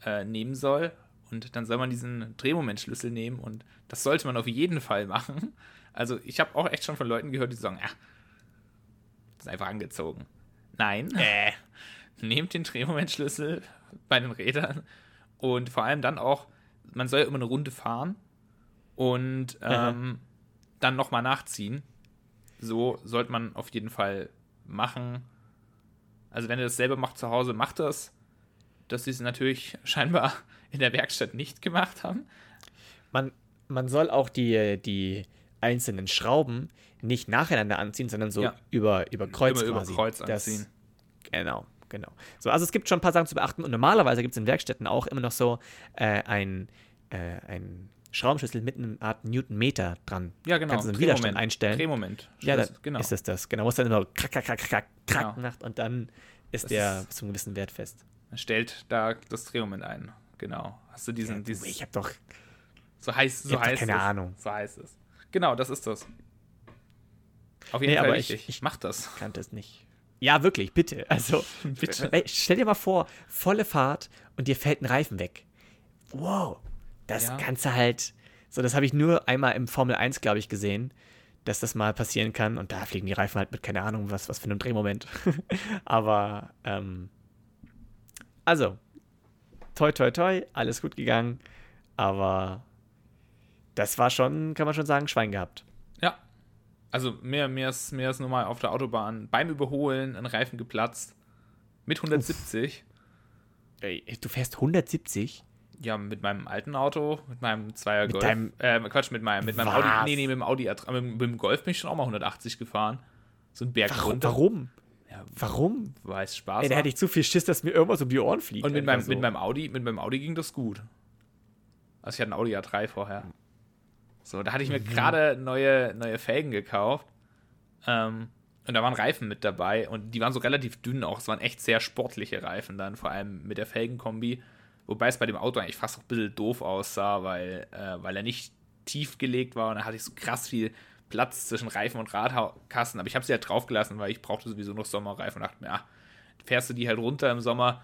äh, nehmen soll. Und dann soll man diesen Drehmomentschlüssel nehmen und das sollte man auf jeden Fall machen. Also ich habe auch echt schon von Leuten gehört, die sagen, ja, das ist einfach angezogen. Nein, Äh. nehmt den Drehmomentschlüssel bei den Rädern und vor allem dann auch, man soll ja immer eine Runde fahren und ähm, dann nochmal nachziehen. So sollte man auf jeden Fall machen. Also wenn ihr das selber macht zu Hause, macht das. Dass sie es natürlich scheinbar in der Werkstatt nicht gemacht haben. Man, man soll auch die, die einzelnen Schrauben nicht nacheinander anziehen, sondern so Ja. über, über Kreuz über quasi. Kreuz Das- anziehen. Genau, genau. So, also es gibt schon ein paar Sachen zu beachten und normalerweise gibt es in Werkstätten auch immer noch so äh, ein, äh, ein Schraubenschlüssel mit einer Art Newtonmeter dran. Ja, genau. Kannst du einen Widerstand einstellen. Drehmoment. Ja, da genau. ist es das. Genau, es dann immer krack, krack, krack, krack, krack Genau. macht und dann ist Das der ist- bis zu einem gewissen Wert fest. Man stellt da das Drehmoment ein. Genau. Hast du diesen, Ja, dieses, ich habe doch so heißt, ich so hab heißt keine es. Ahnung. So heißt es. Genau, das ist das. Auf jeden Nee, Fall aber ich- richtig. ich- mach das. [LAUGHS] kannte es nicht. Ja, wirklich, bitte. Also, [LAUGHS] Bitte. Stell dir mal vor, volle Fahrt und dir fällt ein Reifen weg. Wow. Das Ja. Ganze halt. So, das habe ich nur einmal im Formel 1, glaube ich, gesehen, dass das mal passieren kann. Und da fliegen die Reifen halt mit, keine Ahnung, was, was für einem Drehmoment. [LAUGHS] Aber, ähm, also, toi, toi, toi, alles gut gegangen. Aber das war schon, kann man schon sagen, Schwein gehabt. Ja. Also mir, mir, ist, mir ist nur mal auf der Autobahn beim Überholen ein Reifen geplatzt. Mit 170. Ey, du fährst 170? Ja, mit meinem alten Auto, mit meinem Zweier Mit Golf. deinem- äh, Quatsch, mit meinem, mit meinem Was? Audi. Nee, nee, mit dem Audi A3. Mit, mit dem Golf bin ich schon auch mal 180 gefahren. So ein Berg Warum? runter. Warum? Ja, Warum? weil es Spaß Ey, da hätte ich zu viel Schiss, dass mir irgendwas um die Ohren fliegt. Und mit meinem, so. mit, meinem Audi, mit meinem Audi ging das gut. Also ich hatte ein Audi A3 vorher. So, da hatte ich mir Mhm. gerade neue, neue Felgen gekauft. Ähm, und da waren Reifen mit dabei und die waren so relativ dünn auch. Es waren echt sehr sportliche Reifen dann, vor allem mit der Felgenkombi. Wobei es bei dem Auto eigentlich fast auch ein bisschen doof aussah, weil, äh, weil er nicht tief gelegt war und da hatte ich so krass viel Platz zwischen Reifen und Radkasten. Aber ich habe sie halt draufgelassen, weil ich brauchte sowieso noch Sommerreifen und dachte mir, ah, fährst du die halt runter im Sommer,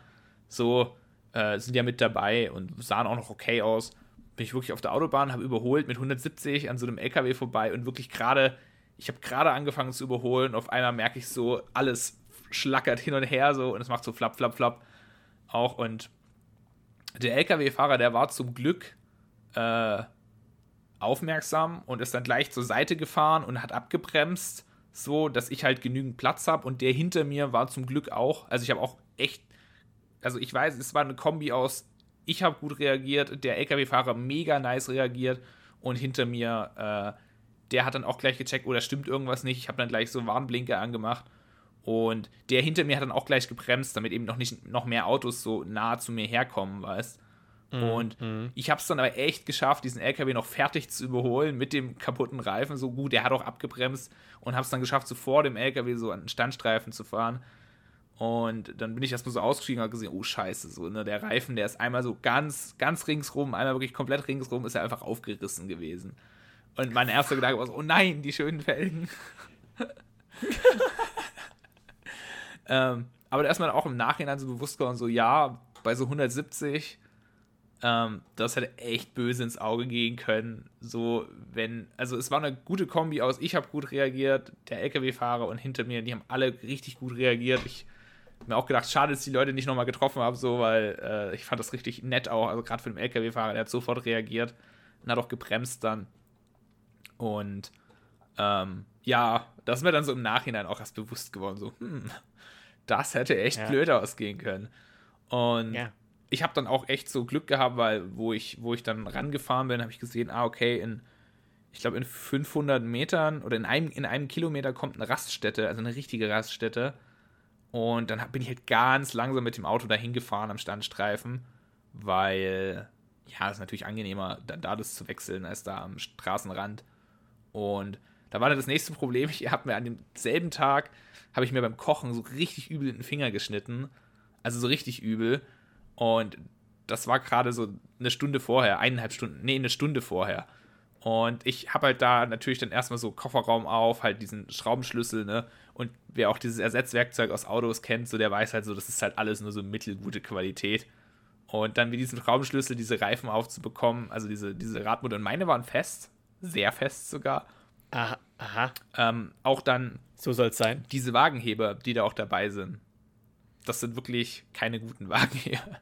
so äh, sind ja mit dabei und sahen auch noch okay aus. Bin ich wirklich auf der Autobahn, habe überholt mit 170 an so einem LKW vorbei und wirklich gerade, ich habe gerade angefangen zu überholen. Auf einmal merke ich so, alles schlackert hin und her so und es macht so flapp, flapp, flapp auch. Und der LKW-Fahrer, der war zum Glück äh, aufmerksam und ist dann gleich zur Seite gefahren und hat abgebremst, so dass ich halt genügend Platz habe. Und der hinter mir war zum Glück auch, also ich habe auch echt, also ich weiß, es war eine Kombi aus, ich habe gut reagiert, der LKW-Fahrer mega nice reagiert und hinter mir, äh, der hat dann auch gleich gecheckt, oh, da stimmt irgendwas nicht. Ich habe dann gleich so Warnblinker angemacht. Und der hinter mir hat dann auch gleich gebremst, damit eben noch nicht noch mehr Autos so nah zu mir herkommen, weißt Und ich habe es dann aber echt geschafft, diesen LKW noch fertig zu überholen mit dem kaputten Reifen. So gut, der hat auch abgebremst und habe es dann geschafft, so vor dem LKW so an den Standstreifen zu fahren. Und dann bin ich erstmal so ausgestiegen und habe gesehen, oh Scheiße, so, ne, der Reifen, der ist einmal so ganz, ganz ringsrum, einmal wirklich komplett ringsrum, ist er einfach aufgerissen gewesen. Und mein erster Gedanke war so, oh nein, die schönen Felgen. [LAUGHS] ähm, aber da ist man auch im Nachhinein so bewusst geworden, so ja, bei so 170, ähm, das hätte echt böse ins Auge gehen können. So, wenn, also es war eine gute Kombi aus, ich habe gut reagiert, der LKW-Fahrer und hinter mir, die haben alle richtig gut reagiert. Ich mir auch gedacht, schade, dass die Leute nicht nochmal getroffen haben, so, weil äh, ich fand das richtig nett auch, also gerade für den LKW-Fahrer, der hat sofort reagiert und hat auch gebremst dann. Und ähm, ja, das ist mir dann so im Nachhinein auch erst bewusst geworden, so, hm, das hätte echt ja. blöd ausgehen können. Und ja. ich habe dann auch echt so Glück gehabt, weil wo ich, wo ich dann rangefahren bin, habe ich gesehen, ah, okay, in, ich glaube, in 500 Metern oder in einem, in einem Kilometer kommt eine Raststätte, also eine richtige Raststätte. Und dann bin ich halt ganz langsam mit dem Auto dahin gefahren am Standstreifen, weil, ja, es ist natürlich angenehmer, da, da das zu wechseln, als da am Straßenrand. Und da war dann das nächste Problem, [LAUGHS] ich habe mir an demselben Tag, habe ich mir beim Kochen so richtig übel in den Finger geschnitten. Also so richtig übel. Und das war gerade so eine Stunde vorher, eineinhalb Stunden, nee, eine Stunde vorher. Und ich habe halt da natürlich dann erstmal so Kofferraum auf, halt diesen Schraubenschlüssel, ne? Und wer auch dieses Ersatzwerkzeug aus Autos kennt, so der weiß halt so, das ist halt alles nur so mittelgute Qualität. Und dann mit diesem Schraubenschlüssel diese Reifen aufzubekommen, also diese, diese Radmutter, und meine waren fest, sehr fest sogar. Aha. aha. Ähm, auch dann. So soll es sein. Diese Wagenheber, die da auch dabei sind. Das sind wirklich keine guten [LAUGHS] Wagenheber.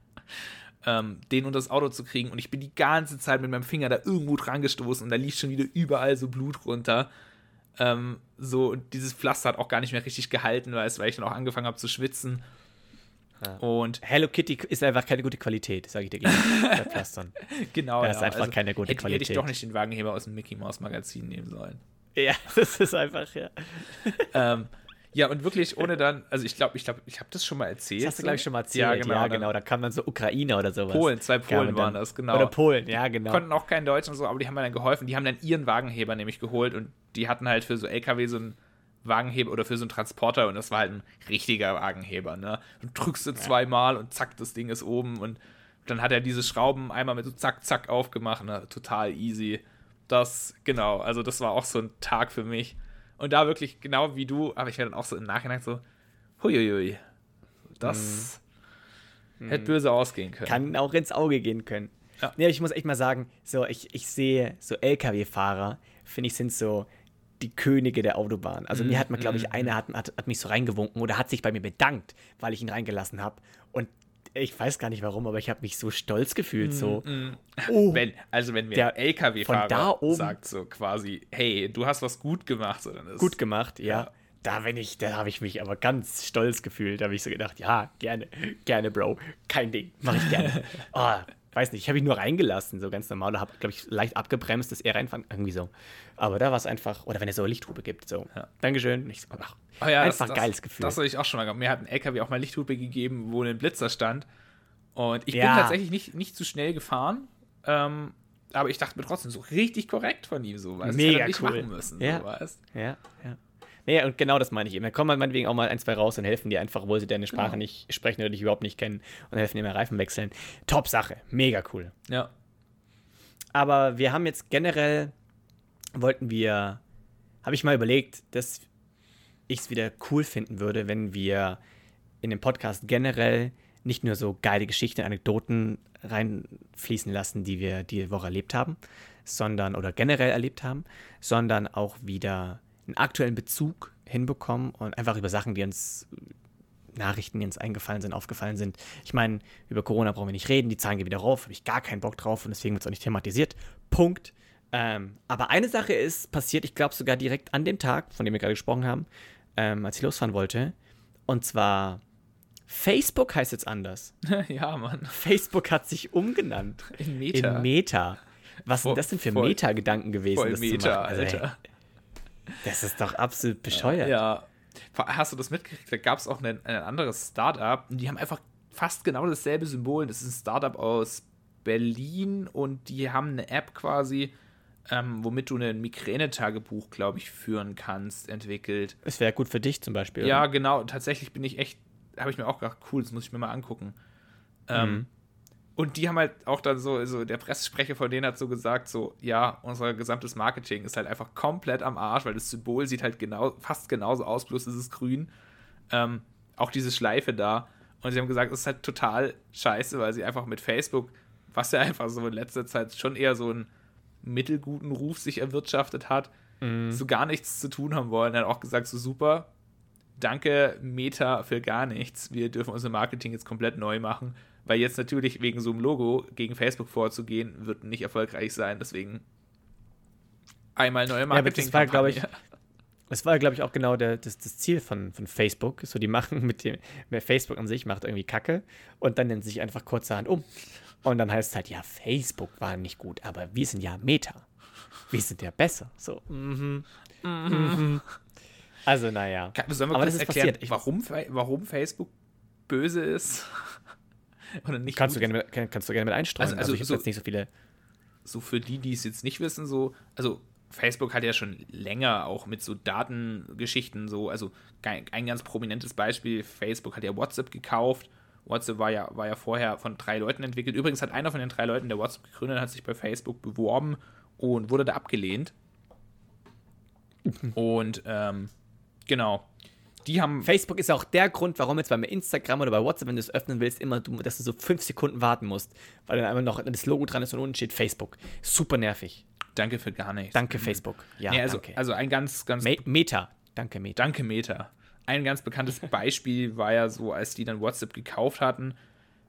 Ähm, den unter das Auto zu kriegen. Und ich bin die ganze Zeit mit meinem Finger da irgendwo dran gestoßen und da lief schon wieder überall so Blut runter. Ähm, so, dieses Pflaster hat auch gar nicht mehr richtig gehalten, weil, weil ich dann auch angefangen habe zu schwitzen. Ja. Und Hello Kitty ist einfach keine gute Qualität, sage ich dir gleich. [LAUGHS] Pflastern. genau. Das ja. ist einfach also, keine gute hätte, Qualität. Hätte ich doch nicht den Wagenheber aus dem Mickey Mouse Magazin nehmen sollen. Ja, [LAUGHS] das ist einfach, ja. ähm, ja, und wirklich ohne dann, also ich glaube, ich glaube, ich habe das schon mal erzählt. Das hast du, glaube ich, schon mal erzählt. Ja, genau. Ja, genau. Da kam dann so Ukraine oder sowas. Polen, zwei Polen waren das, genau. Oder Polen, ja, genau. Konnten auch kein Deutsch und so, aber die haben mir dann geholfen. Die haben dann ihren Wagenheber nämlich geholt und die hatten halt für so LKW so einen Wagenheber oder für so einen Transporter und das war halt ein richtiger Wagenheber, ne? Und drückst du ja. zweimal und zack, das Ding ist oben und dann hat er diese Schrauben einmal mit so zack, zack aufgemacht, ne? Total easy. Das, genau, also das war auch so ein Tag für mich. Und da wirklich, genau wie du, aber ich werde dann auch so im Nachhinein so, huiuiui, das hm. hätte böse ausgehen können. Kann auch ins Auge gehen können. Ja. Nee, ich muss echt mal sagen, so, ich, ich sehe so LKW-Fahrer, finde ich, sind so die Könige der Autobahn. Also mm, mir hat man, glaube ich, mm, einer hat, hat, hat mich so reingewunken oder hat sich bei mir bedankt, weil ich ihn reingelassen habe. Und ich weiß gar nicht warum, aber ich habe mich so stolz gefühlt. Mm, so. Mm. Oh, wenn, also wenn mir der LKW-Fahrer sagt so quasi, hey, du hast was gut gemacht, so dann ist gut gemacht, ja. ja. Da bin ich, da habe ich mich aber ganz stolz gefühlt. Da habe ich so gedacht, ja, gerne, gerne, Bro, kein Ding, mache ich gerne. [LAUGHS] oh, weiß nicht, ich habe ihn nur reingelassen, so ganz normal. Da habe, glaube ich, leicht abgebremst, dass er reinfahren, irgendwie so. Aber da war es einfach, oder wenn es so eine Lichthupe gibt, so, ja. Dankeschön. Ich so, ach, oh ja, einfach das, geiles Gefühl. Das habe ich auch schon mal gehabt. Mir hat ein LKW auch mal Lichthupe gegeben, wo ein Blitzer stand. Und ich ja. bin tatsächlich nicht, nicht zu schnell gefahren. Ähm, aber ich dachte mir trotzdem so richtig korrekt von ihm, so, weißt Mega nicht cool. machen müssen, ja. so, weißt Ja, ja. Nee, und genau das meine ich eben. Da kommen halt meinetwegen auch mal ein, zwei raus und helfen dir einfach, obwohl sie deine Sprache genau. nicht sprechen oder dich überhaupt nicht kennen und helfen dir mal Reifen wechseln. Top Sache. Mega cool. Ja. Aber wir haben jetzt generell, wollten wir, habe ich mal überlegt, dass ich es wieder cool finden würde, wenn wir in den Podcast generell nicht nur so geile Geschichten, Anekdoten reinfließen lassen, die wir die Woche erlebt haben, sondern oder generell erlebt haben, sondern auch wieder einen aktuellen Bezug hinbekommen und einfach über Sachen, die uns Nachrichten, die uns eingefallen sind, aufgefallen sind. Ich meine, über Corona brauchen wir nicht reden, die Zahlen gehen wieder rauf, habe ich gar keinen Bock drauf und deswegen wird es auch nicht thematisiert. Punkt. Ähm, aber eine Sache ist passiert, ich glaube sogar direkt an dem Tag, von dem wir gerade gesprochen haben, ähm, als ich losfahren wollte. Und zwar Facebook heißt jetzt anders. [LAUGHS] ja, Mann. Facebook hat sich umgenannt. In Meta. In Meta. Was sind das denn für Meta-Gedanken gewesen? Voll Meta, also, Alter. Das ist doch absolut bescheuert. Ja. Hast du das mitgekriegt? Da gab es auch ein, ein anderes Startup und die haben einfach fast genau dasselbe Symbol. Das ist ein Startup aus Berlin und die haben eine App quasi, ähm, womit du ein Migränetagebuch, glaube ich, führen kannst, entwickelt. Es wäre gut für dich zum Beispiel. Ja, oder? genau. Tatsächlich bin ich echt, habe ich mir auch gedacht, cool, das muss ich mir mal angucken. Ähm, mhm. Und die haben halt auch dann so, so, der Pressesprecher von denen hat so gesagt, so, ja, unser gesamtes Marketing ist halt einfach komplett am Arsch, weil das Symbol sieht halt genau, fast genauso aus, bloß ist es grün. Ähm, auch diese Schleife da. Und sie haben gesagt, es ist halt total scheiße, weil sie einfach mit Facebook, was ja einfach so in letzter Zeit schon eher so einen mittelguten Ruf sich erwirtschaftet hat, mhm. so gar nichts zu tun haben wollen. Er hat auch gesagt, so super, danke Meta für gar nichts. Wir dürfen unser Marketing jetzt komplett neu machen weil jetzt natürlich wegen so einem Logo gegen Facebook vorzugehen, wird nicht erfolgreich sein. Deswegen einmal neue Marketing. Ja, [LAUGHS] das war, glaube ich, das war, glaube ich, auch genau der, das, das Ziel von, von Facebook. So, die machen mit dem, mit Facebook an sich macht irgendwie Kacke und dann nennt sich einfach kurzerhand um. Und dann heißt es halt, ja, Facebook war nicht gut, aber wir sind ja Meta. Wir sind ja besser. So, mhm. Mhm. Also, naja. Sollen wir aber das ist erklären, passiert. Warum, warum Facebook böse ist? Oder nicht kannst, du gerne mit, kannst du gerne mit einstreuen. Also, also, also ich so, jetzt nicht so viele. So für die, die es jetzt nicht wissen, so, also Facebook hat ja schon länger auch mit so Datengeschichten so, also ein ganz prominentes Beispiel, Facebook hat ja WhatsApp gekauft. WhatsApp war ja, war ja vorher von drei Leuten entwickelt. Übrigens hat einer von den drei Leuten, der WhatsApp gegründet hat, sich bei Facebook beworben und wurde da abgelehnt. [LAUGHS] und ähm, genau. Die haben. Facebook ist auch der Grund, warum jetzt bei Instagram oder bei WhatsApp, wenn du es öffnen willst, immer, du, dass du so fünf Sekunden warten musst, weil dann einfach noch das Logo dran ist und unten steht Facebook. Super nervig. Danke für gar nichts. Danke, Facebook. Ja, nee, also, danke. also ein ganz, ganz. Me Meta. Danke, Meta. Danke, Meta. Ein ganz bekanntes [LAUGHS] Beispiel war ja so, als die dann WhatsApp gekauft hatten,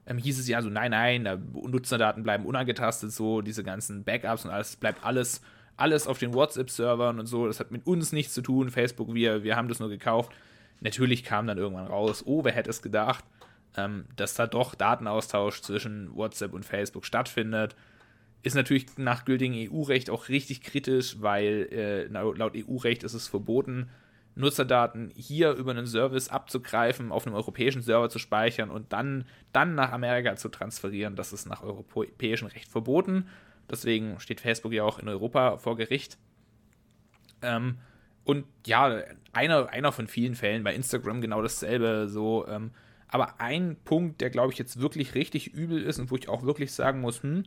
ähm, hieß es ja so, nein, nein, Nutzerdaten bleiben unangetastet, so diese ganzen Backups und alles, bleibt alles, alles auf den WhatsApp-Servern und so, das hat mit uns nichts zu tun, Facebook, wir, wir haben das nur gekauft. Natürlich kam dann irgendwann raus, oh, wer hätte es gedacht, ähm, dass da doch Datenaustausch zwischen WhatsApp und Facebook stattfindet. Ist natürlich nach gültigem EU-Recht auch richtig kritisch, weil äh, laut EU-Recht ist es verboten, Nutzerdaten hier über einen Service abzugreifen, auf einem europäischen Server zu speichern und dann, dann nach Amerika zu transferieren. Das ist nach europäischem Recht verboten. Deswegen steht Facebook ja auch in Europa vor Gericht. Ähm, und ja, einer, einer von vielen Fällen bei Instagram genau dasselbe. So, ähm, aber ein Punkt, der glaube ich jetzt wirklich richtig übel ist und wo ich auch wirklich sagen muss, hm,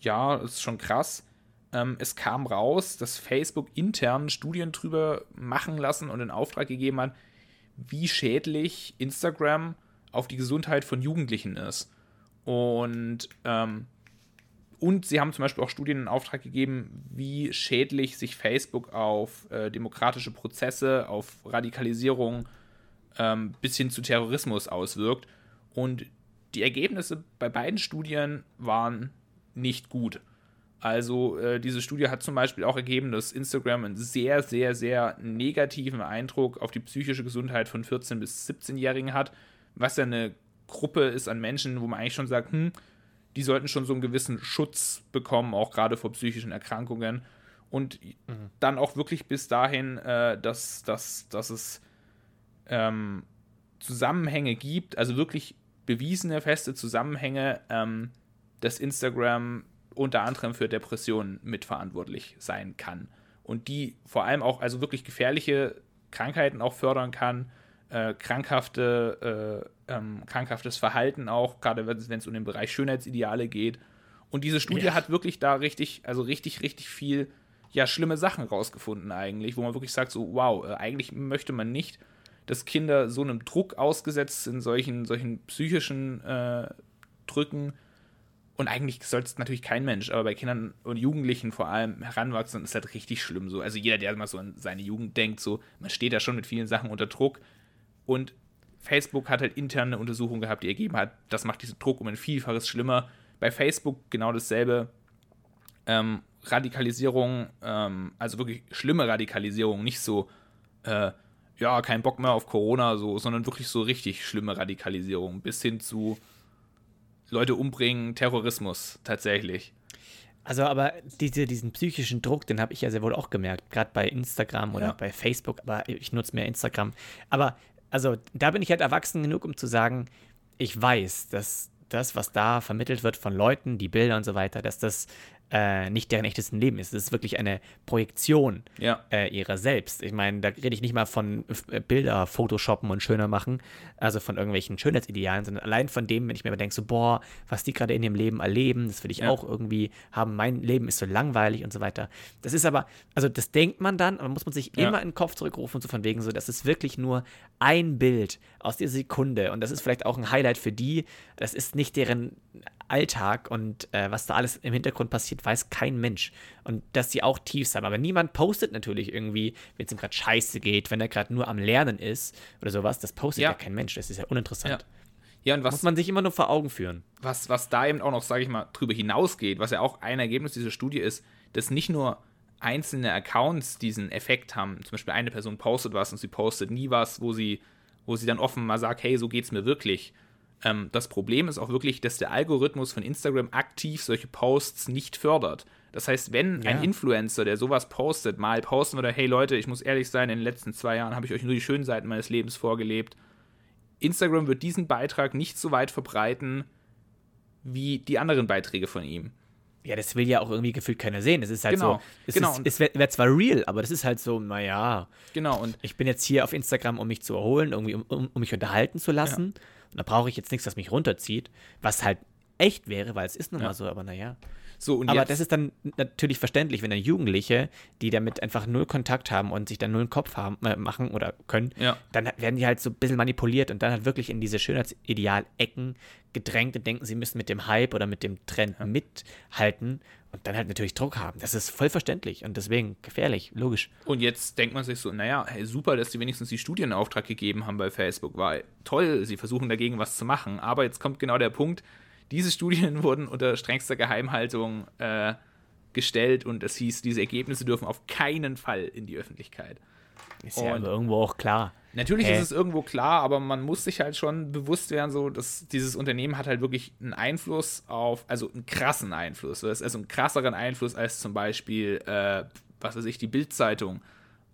ja, ist schon krass. Ähm, es kam raus, dass Facebook intern Studien drüber machen lassen und in Auftrag gegeben hat, wie schädlich Instagram auf die Gesundheit von Jugendlichen ist. Und ähm, und sie haben zum Beispiel auch Studien in Auftrag gegeben, wie schädlich sich Facebook auf äh, demokratische Prozesse, auf Radikalisierung ähm, bis hin zu Terrorismus auswirkt. Und die Ergebnisse bei beiden Studien waren nicht gut. Also äh, diese Studie hat zum Beispiel auch ergeben, dass Instagram einen sehr, sehr, sehr negativen Eindruck auf die psychische Gesundheit von 14- bis 17-Jährigen hat, was ja eine Gruppe ist an Menschen, wo man eigentlich schon sagt, hm, die sollten schon so einen gewissen Schutz bekommen, auch gerade vor psychischen Erkrankungen. Und mhm. dann auch wirklich bis dahin, äh, dass, dass, dass es ähm, Zusammenhänge gibt, also wirklich bewiesene feste Zusammenhänge, ähm, dass Instagram unter anderem für Depressionen mitverantwortlich sein kann. Und die vor allem auch, also wirklich gefährliche Krankheiten auch fördern kann, äh, krankhafte, äh, ähm, krankhaftes Verhalten auch, gerade wenn es um den Bereich Schönheitsideale geht. Und diese Studie ja. hat wirklich da richtig, also richtig, richtig viel, ja, schlimme Sachen rausgefunden eigentlich, wo man wirklich sagt, so, wow, äh, eigentlich möchte man nicht, dass Kinder so einem Druck ausgesetzt sind, solchen, solchen psychischen äh, Drücken. Und eigentlich sollte es natürlich kein Mensch, aber bei Kindern und Jugendlichen vor allem heranwachsen, ist halt richtig schlimm so. Also jeder, der mal so an seine Jugend denkt, so, man steht da schon mit vielen Sachen unter Druck. Und Facebook hat halt interne Untersuchungen gehabt, die ergeben hat, das macht diesen Druck um ein Vielfaches schlimmer. Bei Facebook genau dasselbe. Ähm, Radikalisierung, ähm, also wirklich schlimme Radikalisierung, nicht so, äh, ja, kein Bock mehr auf Corona, so, sondern wirklich so richtig schlimme Radikalisierung, bis hin zu Leute umbringen, Terrorismus tatsächlich. Also, aber diese, diesen psychischen Druck, den habe ich ja sehr wohl auch gemerkt, gerade bei Instagram oder ja. bei Facebook, aber ich nutze mehr Instagram. Aber also da bin ich halt erwachsen genug, um zu sagen, ich weiß, dass das, was da vermittelt wird von Leuten, die Bilder und so weiter, dass das äh, nicht deren echtes Leben ist. Es ist wirklich eine Projektion Ja. äh, ihrer selbst. Ich meine, da rede ich nicht mal von äh, Bilder photoshoppen und schöner machen, also von irgendwelchen Schönheitsidealen, sondern allein von dem, wenn ich mir immer denke, so, boah, was die gerade in ihrem Leben erleben, das will ich Ja. auch irgendwie haben. Mein Leben ist so langweilig und so weiter. Das ist aber, also das denkt man dann, aber muss man sich Ja. immer in den Kopf zurückrufen, so von wegen so, das ist wirklich nur ein Bild aus dieser Sekunde und das ist vielleicht auch ein Highlight für die. Das ist nicht deren Alltag und äh, was da alles im Hintergrund passiert, weiß kein Mensch. Und dass sie auch tief sind. Aber niemand postet natürlich irgendwie, wenn es ihm gerade scheiße geht, wenn er gerade nur am Lernen ist oder sowas. Das postet ja, Ja. kein Mensch. Das ist ja uninteressant. Ja, und Muss was, man sich immer nur vor Augen führen. was, was da eben auch noch, sage ich mal, drüber hinausgeht, was ja auch ein Ergebnis dieser Studie ist, dass nicht nur einzelne Accounts diesen Effekt haben. Zum Beispiel eine Person postet was und sie postet nie was, wo sie, wo sie dann offen mal sagt, hey, so geht's mir wirklich. Ähm, das Problem ist auch wirklich, dass der Algorithmus von Instagram aktiv solche Posts nicht fördert. Das heißt, wenn Ja. ein Influencer, der sowas postet, mal posten würde, hey Leute, ich muss ehrlich sein, in den letzten zwei Jahren habe ich euch nur die schönen Seiten meines Lebens vorgelebt. Instagram wird diesen Beitrag nicht so weit verbreiten wie die anderen Beiträge von ihm. Ja, das will ja auch irgendwie gefühlt keiner sehen. Es ist halt Genau, so, es, genau. ist, es wäre wär zwar real, aber das ist halt so, naja, Genau, und ich bin jetzt hier auf Instagram, um mich zu erholen, irgendwie um, um, um mich unterhalten zu lassen. Und da brauche ich jetzt nichts, was mich runterzieht, was halt echt wäre, weil es ist nun Ja. mal so, aber naja. so und Aber jetzt, das ist dann natürlich verständlich, wenn dann Jugendliche, die damit einfach null Kontakt haben und sich dann null Kopf haben, äh, machen oder können, Ja. dann werden die halt so ein bisschen manipuliert und dann halt wirklich in diese Schönheitsideal-Ecken gedrängt und denken, sie müssen mit dem Hype oder mit dem Trend mithalten und dann halt natürlich Druck haben. Das ist voll verständlich und deswegen gefährlich, logisch. und jetzt denkt man sich so, naja, hey, super, dass die wenigstens die Studie in Auftrag gegeben haben bei Facebook, weil toll, sie versuchen dagegen was zu machen, aber jetzt kommt genau der Punkt, diese Studien [LAUGHS] wurden unter strengster Geheimhaltung äh, gestellt und es hieß, diese Ergebnisse dürfen auf keinen Fall in die Öffentlichkeit. Ist ja Und- aber irgendwo auch klar. Natürlich Hä? ist es irgendwo klar, aber man muss sich halt schon bewusst werden, so, dass dieses Unternehmen hat halt wirklich einen Einfluss auf, also einen krassen Einfluss. Also einen krasseren Einfluss als zum Beispiel, äh, was weiß ich, die Bildzeitung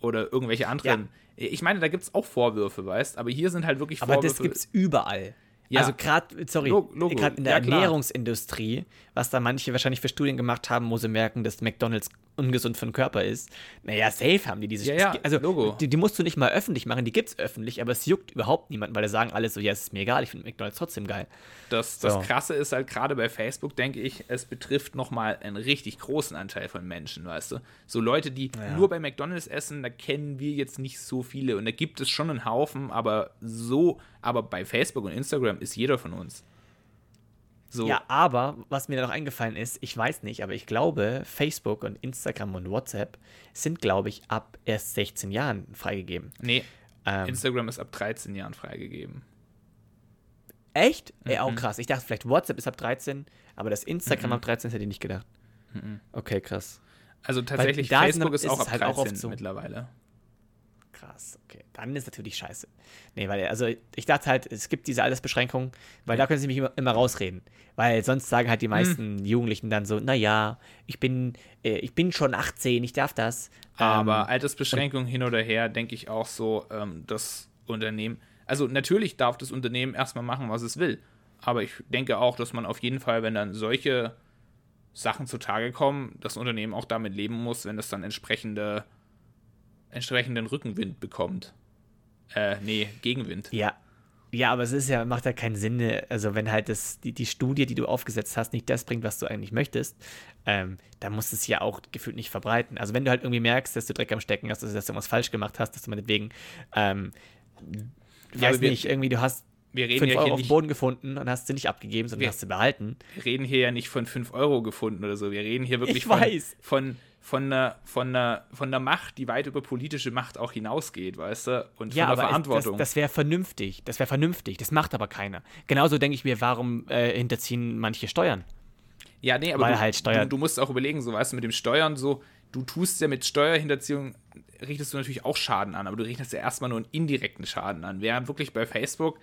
oder irgendwelche anderen. Ich meine, da gibt es auch Vorwürfe, weißt aber hier sind halt wirklich Aber Vorwürfe. das gibt's überall. Ja. Also gerade, sorry, gerade in der Ja. Ernährungsindustrie, was da manche wahrscheinlich für Studien gemacht haben, wo sie merken, dass McDonalds ungesund für den Körper ist. Naja, safe haben die diese Ja, ja, Also Logo. Die, die musst du nicht mal öffentlich machen, die gibt's öffentlich, aber es juckt überhaupt niemanden, weil da sagen alle so, ja, es ist mir egal, ich finde McDonalds trotzdem geil. Das, das So. Krasse ist halt gerade bei Facebook, denke ich, es betrifft nochmal einen richtig großen Anteil von Menschen, weißt du? So Leute, die Ja. nur bei McDonalds essen, da kennen wir jetzt nicht so viele und da gibt es schon einen Haufen, aber so, aber bei Facebook und Instagram ist jeder von uns. So, Ja, aber was mir noch eingefallen ist, ich weiß nicht, aber ich glaube, Facebook und Instagram und WhatsApp sind, glaube ich, ab erst 16 Jahren freigegeben. nee, Ähm, Instagram ist ab 13 Jahren freigegeben. Echt? Ey, Mhm. auch krass. Ich dachte vielleicht WhatsApp ist ab 13, aber das Instagram Mhm. ab 13 hätte ich nicht gedacht. Okay, krass. Also tatsächlich, da Facebook ist, ist auch ab halt 13 auch oft so. mittlerweile. Krass, okay. Dann ist natürlich scheiße. Nee, weil, also ich dachte halt, es gibt diese Altersbeschränkung, weil da können sie mich immer, immer rausreden. Weil sonst sagen halt die meisten Jugendlichen dann so, naja, ich bin, äh, ich bin schon 18, ich darf das. Aber Ähm, Altersbeschränkung hin oder her, denke ich auch so, ähm, das Unternehmen, also natürlich darf das Unternehmen erstmal machen, was es will. Aber ich denke auch, dass man auf jeden Fall, wenn dann solche Sachen zutage kommen, das Unternehmen auch damit leben muss, wenn es dann entsprechende, entsprechenden Rückenwind bekommt. Äh, nee, Gegenwind. Ja. Ja, aber es ist ja, macht ja keinen Sinn, äh, also wenn halt das, die, die Studie, die du aufgesetzt hast, nicht das bringt, was du eigentlich möchtest, ähm, dann musst du es ja auch gefühlt nicht verbreiten. Also wenn du halt irgendwie merkst, dass du Dreck am Stecken hast, dass du irgendwas falsch gemacht hast, dass du meinetwegen, ähm, Ja, weiß wir- nicht, irgendwie du hast Wir reden 5 ja Euro hier auf dem nicht, Boden gefunden und hast sie nicht abgegeben, sondern Wir- hast sie behalten. wir reden hier ja nicht von 5 Euro gefunden oder so. Wir reden hier wirklich Ich von, weiß. von von einer, von, einer, von einer Macht, die weit über politische Macht auch hinausgeht, weißt du? Und Ja, von der aber es, das, Verantwortung. das wäre vernünftig. Das wäre vernünftig. Das macht aber keiner. Genauso denke ich mir, warum äh, hinterziehen manche Steuern? Ja, nee, aber Weil du, halt Steuer- du, du musst auch überlegen, so weißt du, mit dem Steuern so, du tust ja mit Steuerhinterziehung, richtest du natürlich auch Schaden an, aber du richtest ja erstmal nur einen indirekten Schaden an. Während wirklich bei Facebook,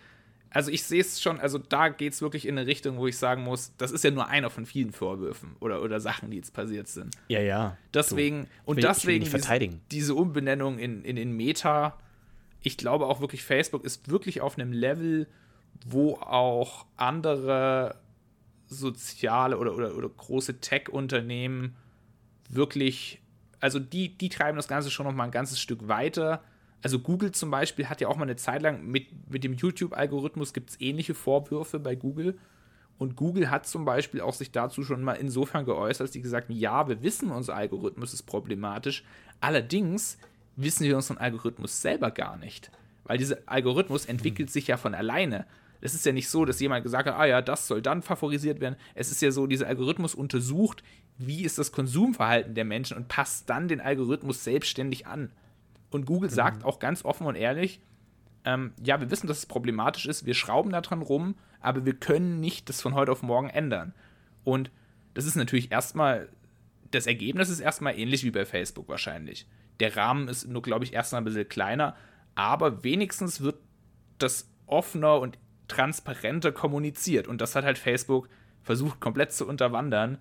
also ich sehe es schon, also da geht es wirklich in eine Richtung, wo ich sagen muss, das ist ja nur einer von vielen Vorwürfen oder, oder Sachen, die jetzt passiert sind. Ja, ja. Deswegen, und will- will deswegen. Diese, diese Umbenennung in, in, in Meta, ich glaube auch wirklich, Facebook ist wirklich auf einem Level, wo auch andere soziale oder, oder, oder große Tech-Unternehmen wirklich, also die, die treiben das Ganze schon noch mal ein ganzes Stück weiter. Also Google zum Beispiel hat ja auch mal eine Zeit lang mit, mit dem YouTube-Algorithmus gibt es ähnliche Vorwürfe bei Google. Und Google hat zum Beispiel auch sich dazu schon mal insofern geäußert, dass sie gesagt haben, ja, wir wissen, unser Algorithmus ist problematisch. Allerdings wissen wir unseren Algorithmus selber gar nicht. Weil dieser Algorithmus entwickelt sich ja von alleine. Es ist ja nicht so, dass jemand gesagt hat, ah ja, das soll dann favorisiert werden. Es ist ja so, dieser Algorithmus untersucht, wie ist das Konsumverhalten der Menschen und passt dann den Algorithmus selbstständig an. Und Google mhm. sagt auch ganz offen und ehrlich, ähm, ja, wir wissen, dass es problematisch ist, wir schrauben da dran rum, aber wir können nicht das von heute auf morgen ändern. Und das ist natürlich erstmal, das Ergebnis ist erstmal ähnlich wie bei Facebook wahrscheinlich. Der Rahmen ist nur, glaube ich, erstmal ein bisschen kleiner, aber wenigstens wird das offener und transparenter kommuniziert. Und das hat halt Facebook versucht komplett zu unterwandern.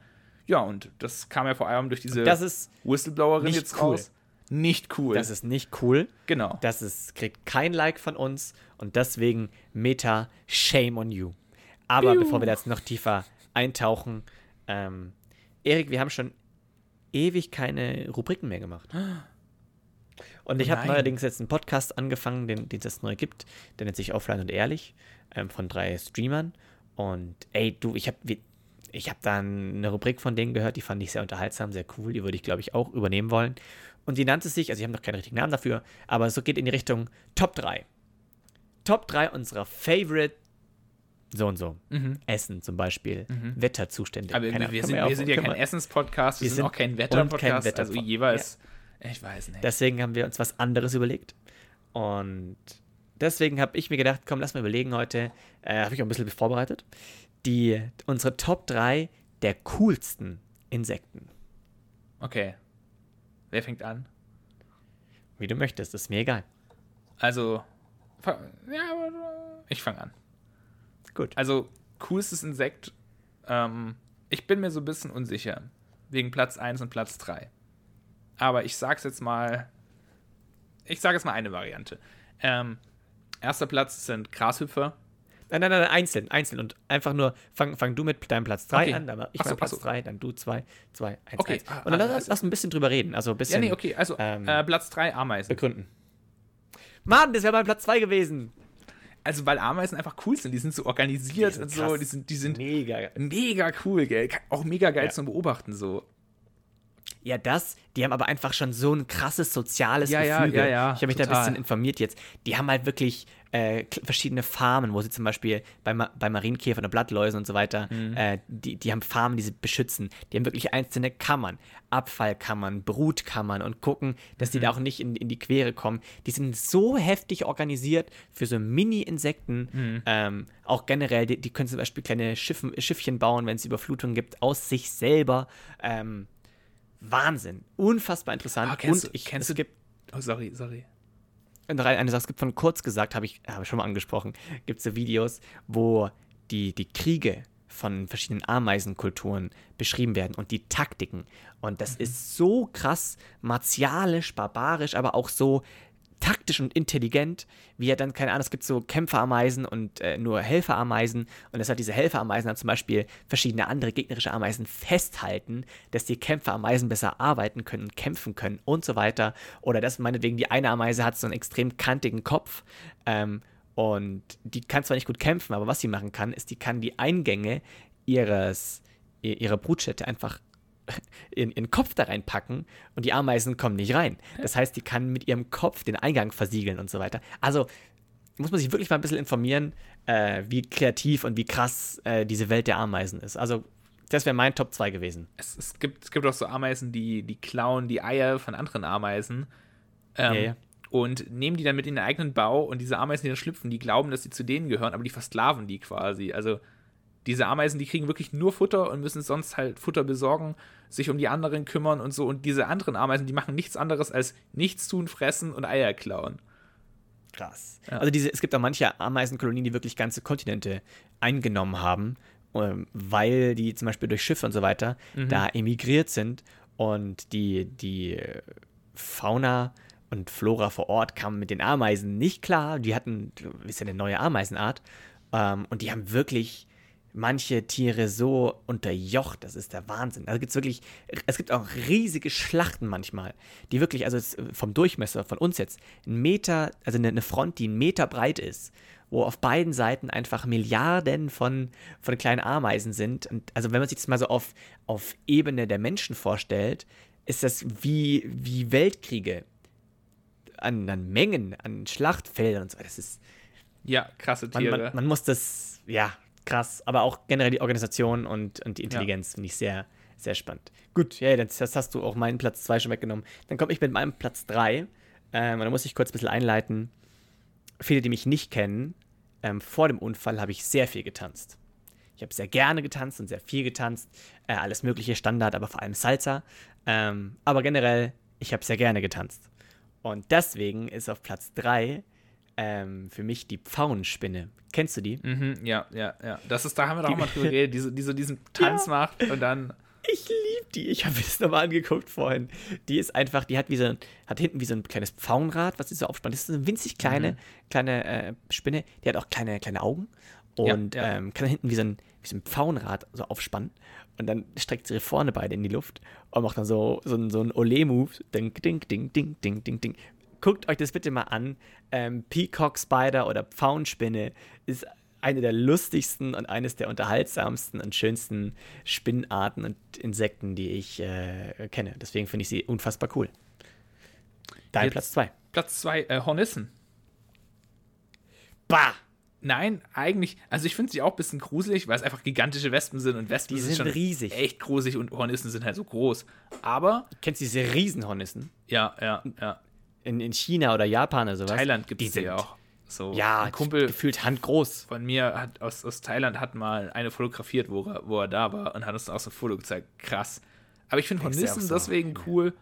Ja, und das kam ja vor allem durch diese Whistleblowerin jetzt cool. raus. Nicht cool. Das ist nicht cool. Genau. Das ist, kriegt kein Like von uns und deswegen Meta, shame on you. Aber Piu. bevor wir da jetzt noch tiefer eintauchen, ähm, Erik, wir haben schon ewig keine Rubriken mehr gemacht. [GASPS] Und ich habe neuerdings jetzt einen Podcast angefangen, den, den es jetzt neu gibt. Der nennt sich Offline und Ehrlich ähm, von drei Streamern. Und ey, du, ich habe ich hab da eine Rubrik von denen gehört, die fand ich sehr unterhaltsam, sehr cool. Die würde ich, glaube ich, auch übernehmen wollen. Und die nannte sich, also ich habe noch keinen richtigen Namen dafür, aber so geht in die Richtung Top 3. Top 3 unserer Favorite so und so. Mhm. Essen zum Beispiel. Mhm. Wetterzustände. Aber wir, wir, sind, wir, sind, ja kein Essenspodcast, wir, wir sind, auch kein Wetterpodcast. Wetter also jeweils. Ja. Ich weiß nicht. Deswegen haben wir uns was anderes überlegt. Und deswegen habe ich mir gedacht, komm, lass mal überlegen heute. Äh, habe ich auch ein bisschen vorbereitet. Die, unsere Top 3 der coolsten Insekten. Okay. Wer fängt an? Wie du möchtest, ist mir egal. Also, ja, ich fange an. Gut. Also, coolstes Insekt. Ähm, ich bin mir so ein bisschen unsicher. Wegen Platz 1 und Platz 3. Aber ich sag's jetzt mal. Ich sage jetzt mal eine Variante. Ähm, erster Platz sind Grashüpfer. Nein, nein, nein, einzeln, einzeln. Und einfach nur, fang, fang du mit deinem Platz 3 okay. an, dann ich so, Platz 3, dann du 2, 2, 1, okay. 1. Und dann lass, lass ein bisschen drüber reden. Also ein bisschen. Ja, nee, okay, also ähm, äh, Platz 3 Ameisen. Begründen. Mann, das wäre mein Platz 2 gewesen. Also, weil Ameisen einfach cool sind, die sind so organisiert sind und so, die sind, die sind mega, mega cool, gell? Auch mega geil ja. zum Beobachten, so. Ja, das, die haben aber einfach schon so ein krasses soziales ja, Gefüge. Ja, ja, ja, ich habe mich total. da ein bisschen informiert jetzt. Die haben halt wirklich äh, verschiedene Farmen, wo sie zum Beispiel bei, Ma bei Marienkäfern und Blattläusen und so weiter, mhm. äh, die, die haben Farmen, die sie beschützen. Die haben wirklich einzelne Kammern, Abfallkammern, Brutkammern und gucken, dass die mhm. da auch nicht in, in die Quere kommen. Die sind so heftig organisiert für so Mini-Insekten. Mhm. Ähm, auch generell, die, die, können zum Beispiel kleine Schiffen, Schiffchen bauen, wenn es Überflutungen gibt, aus sich selber. Ähm, Wahnsinn. Unfassbar interessant. Ah, kennst und ich, kennst es gibt. Oh, sorry, sorry. Eine Sache, es gibt von kurz gesagt, habe ich, hab ich schon mal angesprochen, gibt es so Videos, wo die, die Kriege von verschiedenen Ameisenkulturen beschrieben werden und die Taktiken. Und das mhm. ist so krass martialisch, barbarisch, aber auch so taktisch und intelligent, wie er dann, keine Ahnung, es gibt so Kämpferameisen und äh, nur Helferameisen und dass halt diese Helferameisen dann zum Beispiel verschiedene andere gegnerische Ameisen festhalten, dass die Kämpferameisen besser arbeiten können, kämpfen können und so weiter. Oder dass meinetwegen die eine Ameise hat so einen extrem kantigen Kopf ähm, und die kann zwar nicht gut kämpfen, aber was sie machen kann, ist, die kann die Eingänge ihres, ihrer Brutstätte einfach ihren, ihren Kopf da reinpacken und die Ameisen kommen nicht rein. Das heißt, die kann mit ihrem Kopf den Eingang versiegeln und so weiter. Also muss man sich wirklich mal ein bisschen informieren, äh, wie kreativ und wie krass äh, diese Welt der Ameisen ist. Also das wäre mein Top 2 gewesen. Es, es, gibt, es gibt auch so Ameisen, die, die klauen die Eier von anderen Ameisen. Ähm, ja, ja. Und nehmen die dann mit in den eigenen Bau und diese Ameisen, die dann schlüpfen, die glauben, dass sie zu denen gehören, aber die versklaven die quasi. Also diese Ameisen, die kriegen wirklich nur Futter und müssen sonst halt Futter besorgen, sich um die anderen kümmern und so. Und diese anderen Ameisen, die machen nichts anderes als nichts tun, fressen und Eier klauen. Krass. Ja. Also diese, es gibt auch manche Ameisenkolonien, die wirklich ganze Kontinente eingenommen haben, ähm, weil die zum Beispiel durch Schiffe und so weiter mhm. da emigriert sind und die, die Fauna und Flora vor Ort kamen mit den Ameisen nicht klar. Die hatten, ist ja eine neue Ameisenart. Ähm, und die haben wirklich manche Tiere so unterjocht, das ist der Wahnsinn. Also gibt es wirklich, es gibt auch riesige Schlachten manchmal, die wirklich, also vom Durchmesser von uns jetzt, ein Meter, also eine Front, die einen Meter breit ist, wo auf beiden Seiten einfach Milliarden von, von kleinen Ameisen sind. Und also wenn man sich das mal so auf, auf Ebene der Menschen vorstellt, ist das wie, wie Weltkriege an, an Mengen, an Schlachtfeldern und so. Das ist. Ja, krasse Tiere. Man, man, man muss das, ja, krass. Aber auch generell die Organisation und, und die Intelligenz ja. finde ich sehr, sehr spannend. Gut, ja, das, das hast du auch meinen Platz 2 schon weggenommen. Dann komme ich mit meinem Platz 3. Ähm, und da muss ich kurz ein bisschen einleiten. Viele, die mich nicht kennen, ähm, vor dem Unfall habe ich sehr viel getanzt. Ich habe sehr gerne getanzt und sehr viel getanzt. Äh, alles mögliche Standard, aber vor allem Salsa. Ähm, aber generell, ich habe sehr gerne getanzt. Und deswegen ist auf Platz 3 ähm, für mich die Pfauenspinne. Kennst du die? Mhm, ja, ja, ja. Das ist, da haben wir doch auch mal drüber geredet, die, die so diesen [LAUGHS] Tanz ja. macht und dann. Ich liebe die. Ich habe es nochmal angeguckt vorhin. Die ist einfach, die hat wie so ein, hat hinten wie so ein kleines Pfauenrad, was sie so aufspannt. Das ist eine winzig kleine, mhm. kleine äh, Spinne. Die hat auch kleine, kleine Augen und ja, ja. Ähm, kann hinten wie so, ein, wie so ein Pfauenrad so aufspannen. Und dann streckt sie ihre vorne beide in die Luft und macht dann so, so, so ein Ole-Move. Ding, ding, ding, ding, ding, ding, ding. Guckt euch das bitte mal an. Ähm, Peacock Spider oder Pfauenspinne ist eine der lustigsten und eines der unterhaltsamsten und schönsten Spinnarten und Insekten, die ich äh, kenne. Deswegen finde ich sie unfassbar cool. Dein Jetzt Platz 2. Platz 2, äh, Hornissen. Bah! Nein, eigentlich, also ich finde sie auch ein bisschen gruselig, weil es einfach gigantische Wespen sind und Wespen die sind, sind schon riesig. echt gruselig und Hornissen sind halt so groß. Aber. Kennst du diese Riesenhornissen? Ja, ja, ja. In, in China oder Japan oder sowas? Thailand gibt es ja auch. So, ja, ein Kumpel gefühlt handgroß. Von mir hat aus, aus Thailand hat mal eine fotografiert, wo er, wo er da war und hat uns auch so ein Foto gezeigt. Krass. Aber ich finde Hornissen so. deswegen cool,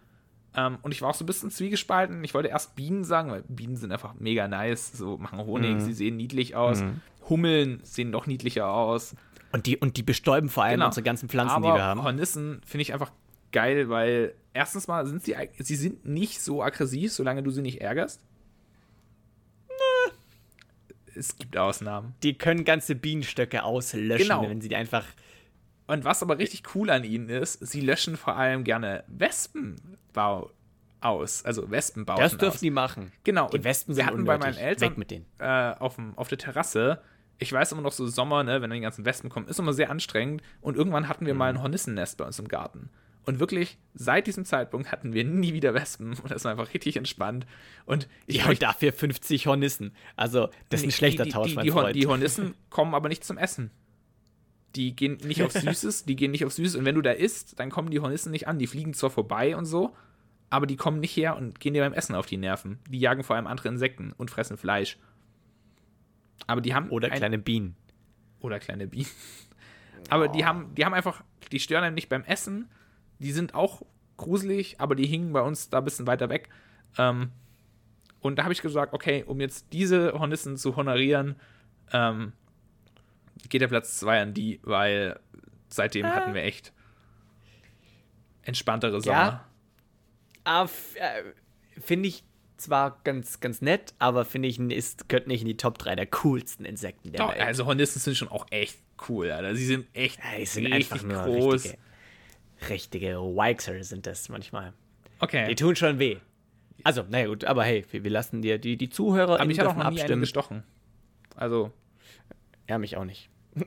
ähm, und ich war auch so ein bisschen zwiegespalten. Ich wollte erst Bienen sagen, weil Bienen sind einfach mega nice, so machen Honig, mhm. sie sehen niedlich aus. Mhm. Hummeln sehen noch niedlicher aus. Und die, und die bestäuben vor allem genau. unsere ganzen Pflanzen, Aber die wir haben. Hornissen finde ich einfach geil, weil erstens mal sind sie, sie sind nicht so aggressiv, solange du sie nicht ärgerst. Nö. Es gibt Ausnahmen. Die können ganze Bienenstöcke auslöschen, genau. wenn sie die einfach und was aber richtig cool an ihnen ist, sie löschen vor allem gerne Wespenbau aus. Also Wespenbau. Das dürfen aus. die machen. Genau. Die Wespen sind wir hatten unnötig. bei meinen Eltern Weg mit denen. Äh, auf, auf der Terrasse. Ich weiß immer noch so Sommer, ne, wenn dann die ganzen Wespen kommen, ist immer sehr anstrengend. Und irgendwann hatten wir mhm. mal ein Hornissennest bei uns im Garten. Und wirklich, seit diesem Zeitpunkt hatten wir nie wieder Wespen. Und das war einfach richtig entspannt. Und ich ja, und dafür 50 Hornissen. Also, das ist ein schlechter die, Tausch, die, die, mein die, die Hornissen [LAUGHS] kommen aber nicht zum Essen. Die gehen nicht auf [LAUGHS] Süßes, die gehen nicht auf Süßes. Und wenn du da isst, dann kommen die Hornissen nicht an. Die fliegen zwar vorbei und so, aber die kommen nicht her und gehen dir beim Essen auf die Nerven. Die jagen vor allem andere Insekten und fressen Fleisch. Aber die haben. Oder kleine Bienen. Oder kleine Bienen. [LAUGHS] Aber oh. die haben, die haben einfach, die stören einem nicht beim Essen. Die sind auch gruselig, aber die hingen bei uns da ein bisschen weiter weg. Ähm, und da habe ich gesagt, okay, um jetzt diese Hornissen zu honorieren, ähm, geht der Platz 2 an die, weil seitdem ah. hatten wir echt entspanntere Sommer. Ja. Äh, finde ich zwar ganz, ganz nett, aber finde ich, ist, gehört nicht in die Top 3 der coolsten Insekten der Doch, Welt. Also Hornissen sind schon auch echt cool, Alter. Sie sind echt ja, die sind richtig groß. Richtige, richtige Wixer sind das manchmal. Okay. Die tun schon weh. Also, naja gut, aber hey, wir, wir lassen dir die, die Zuhörer aber ich habe auch noch nie abstimmen. gestochen. Also. Ja, mich auch nicht. [LAUGHS]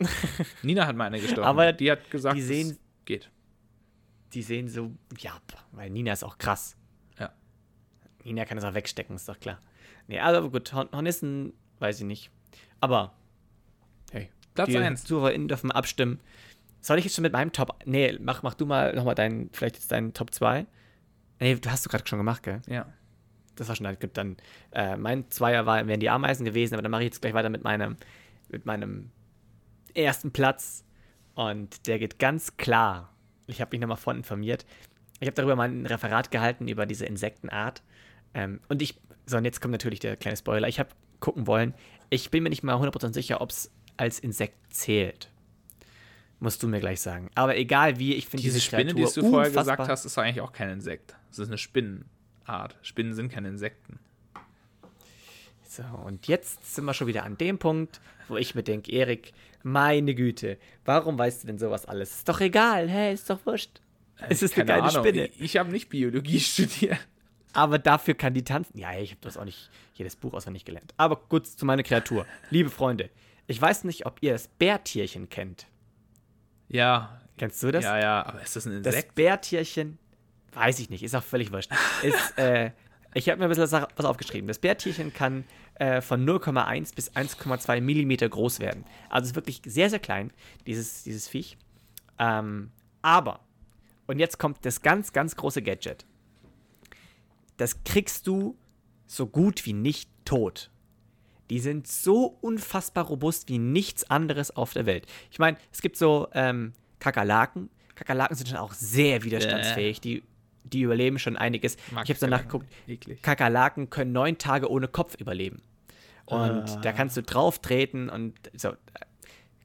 Nina hat mal eine gestochen. Aber die hat gesagt, die sehen, geht. Die sehen so, ja, weil Nina ist auch krass. Ja. Nina kann es auch wegstecken, ist doch klar. Nee, also gut, Hornissen, weiß ich nicht. Aber, hey. Platz 1. ZuhörerInnen dürfen abstimmen. Soll ich jetzt schon mit meinem Top. Nee, mach, mach du mal nochmal deinen, vielleicht jetzt deinen Top 2. Nee, du hast du gerade schon gemacht, gell? Ja. Das war schon halt gut. Dann, äh, mein Zweier war, wären die Ameisen gewesen, aber dann mache ich jetzt gleich weiter mit meinem, mit meinem ersten Platz. Und der geht ganz klar. Ich habe mich nochmal von informiert. Ich habe darüber mal ein Referat gehalten, über diese Insektenart. Ähm, und ich, so, und jetzt kommt natürlich der kleine Spoiler. Ich habe gucken wollen. Ich bin mir nicht mal 100% sicher, ob es als Insekt zählt. Musst du mir gleich sagen. Aber egal wie, ich finde diese, diese Spinne, die du vorher gesagt hast, ist eigentlich auch kein Insekt. Es ist eine Spinnenart. Spinnen sind keine Insekten. So, und jetzt sind wir schon wieder an dem Punkt, wo ich mir denke, Erik, meine Güte, warum weißt du denn sowas alles? Ist doch egal, hä, ist doch wurscht. Es ist eine Keine geile Ahnung. Spinne. Ich, ich habe nicht Biologie [LAUGHS] studiert. Aber dafür kann die tanzen. Ja, ich habe das auch nicht jedes Buch auswendig gelernt. Aber gut zu meiner Kreatur. [LAUGHS] Liebe Freunde, ich weiß nicht, ob ihr das Bärtierchen kennt. Ja. Kennst du das? Ja, ja. Aber ist das ein Das Insekt? Bärtierchen, weiß ich nicht, ist auch völlig wurscht. Ist, [LAUGHS] äh, ich habe mir ein bisschen was aufgeschrieben. Das Bärtierchen kann äh, von 0,1 bis 1,2 Millimeter groß werden. Also ist wirklich sehr, sehr klein, dieses, dieses Viech. Ähm, aber, und jetzt kommt das ganz, ganz große Gadget. Das kriegst du so gut wie nicht tot. Die sind so unfassbar robust wie nichts anderes auf der Welt. Ich meine, es gibt so ähm, Kakerlaken. Kakerlaken sind schon auch sehr widerstandsfähig. Die, die überleben schon einiges. Mag ich habe nachgeguckt. Eklig. Kakerlaken können neun Tage ohne Kopf überleben. Und Ah. da kannst du drauf treten und so.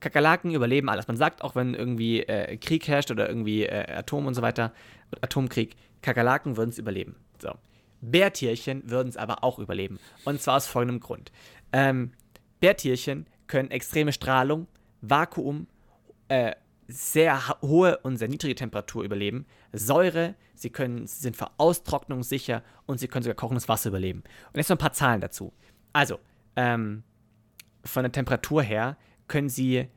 Kakerlaken überleben alles. Man sagt auch, wenn irgendwie äh, Krieg herrscht oder irgendwie äh, Atom und so weiter, Atomkrieg, Kakerlaken würden es überleben. So. Bärtierchen würden es aber auch überleben. Und zwar aus folgendem Grund. Ähm, Bärtierchen können extreme Strahlung, Vakuum, äh, sehr hohe und sehr niedrige Temperatur überleben, Säure, sie können, sie sind vor Austrocknung sicher und sie können sogar kochendes Wasser überleben. Und jetzt noch ein paar Zahlen dazu. Also, ähm, von der Temperatur her können sie,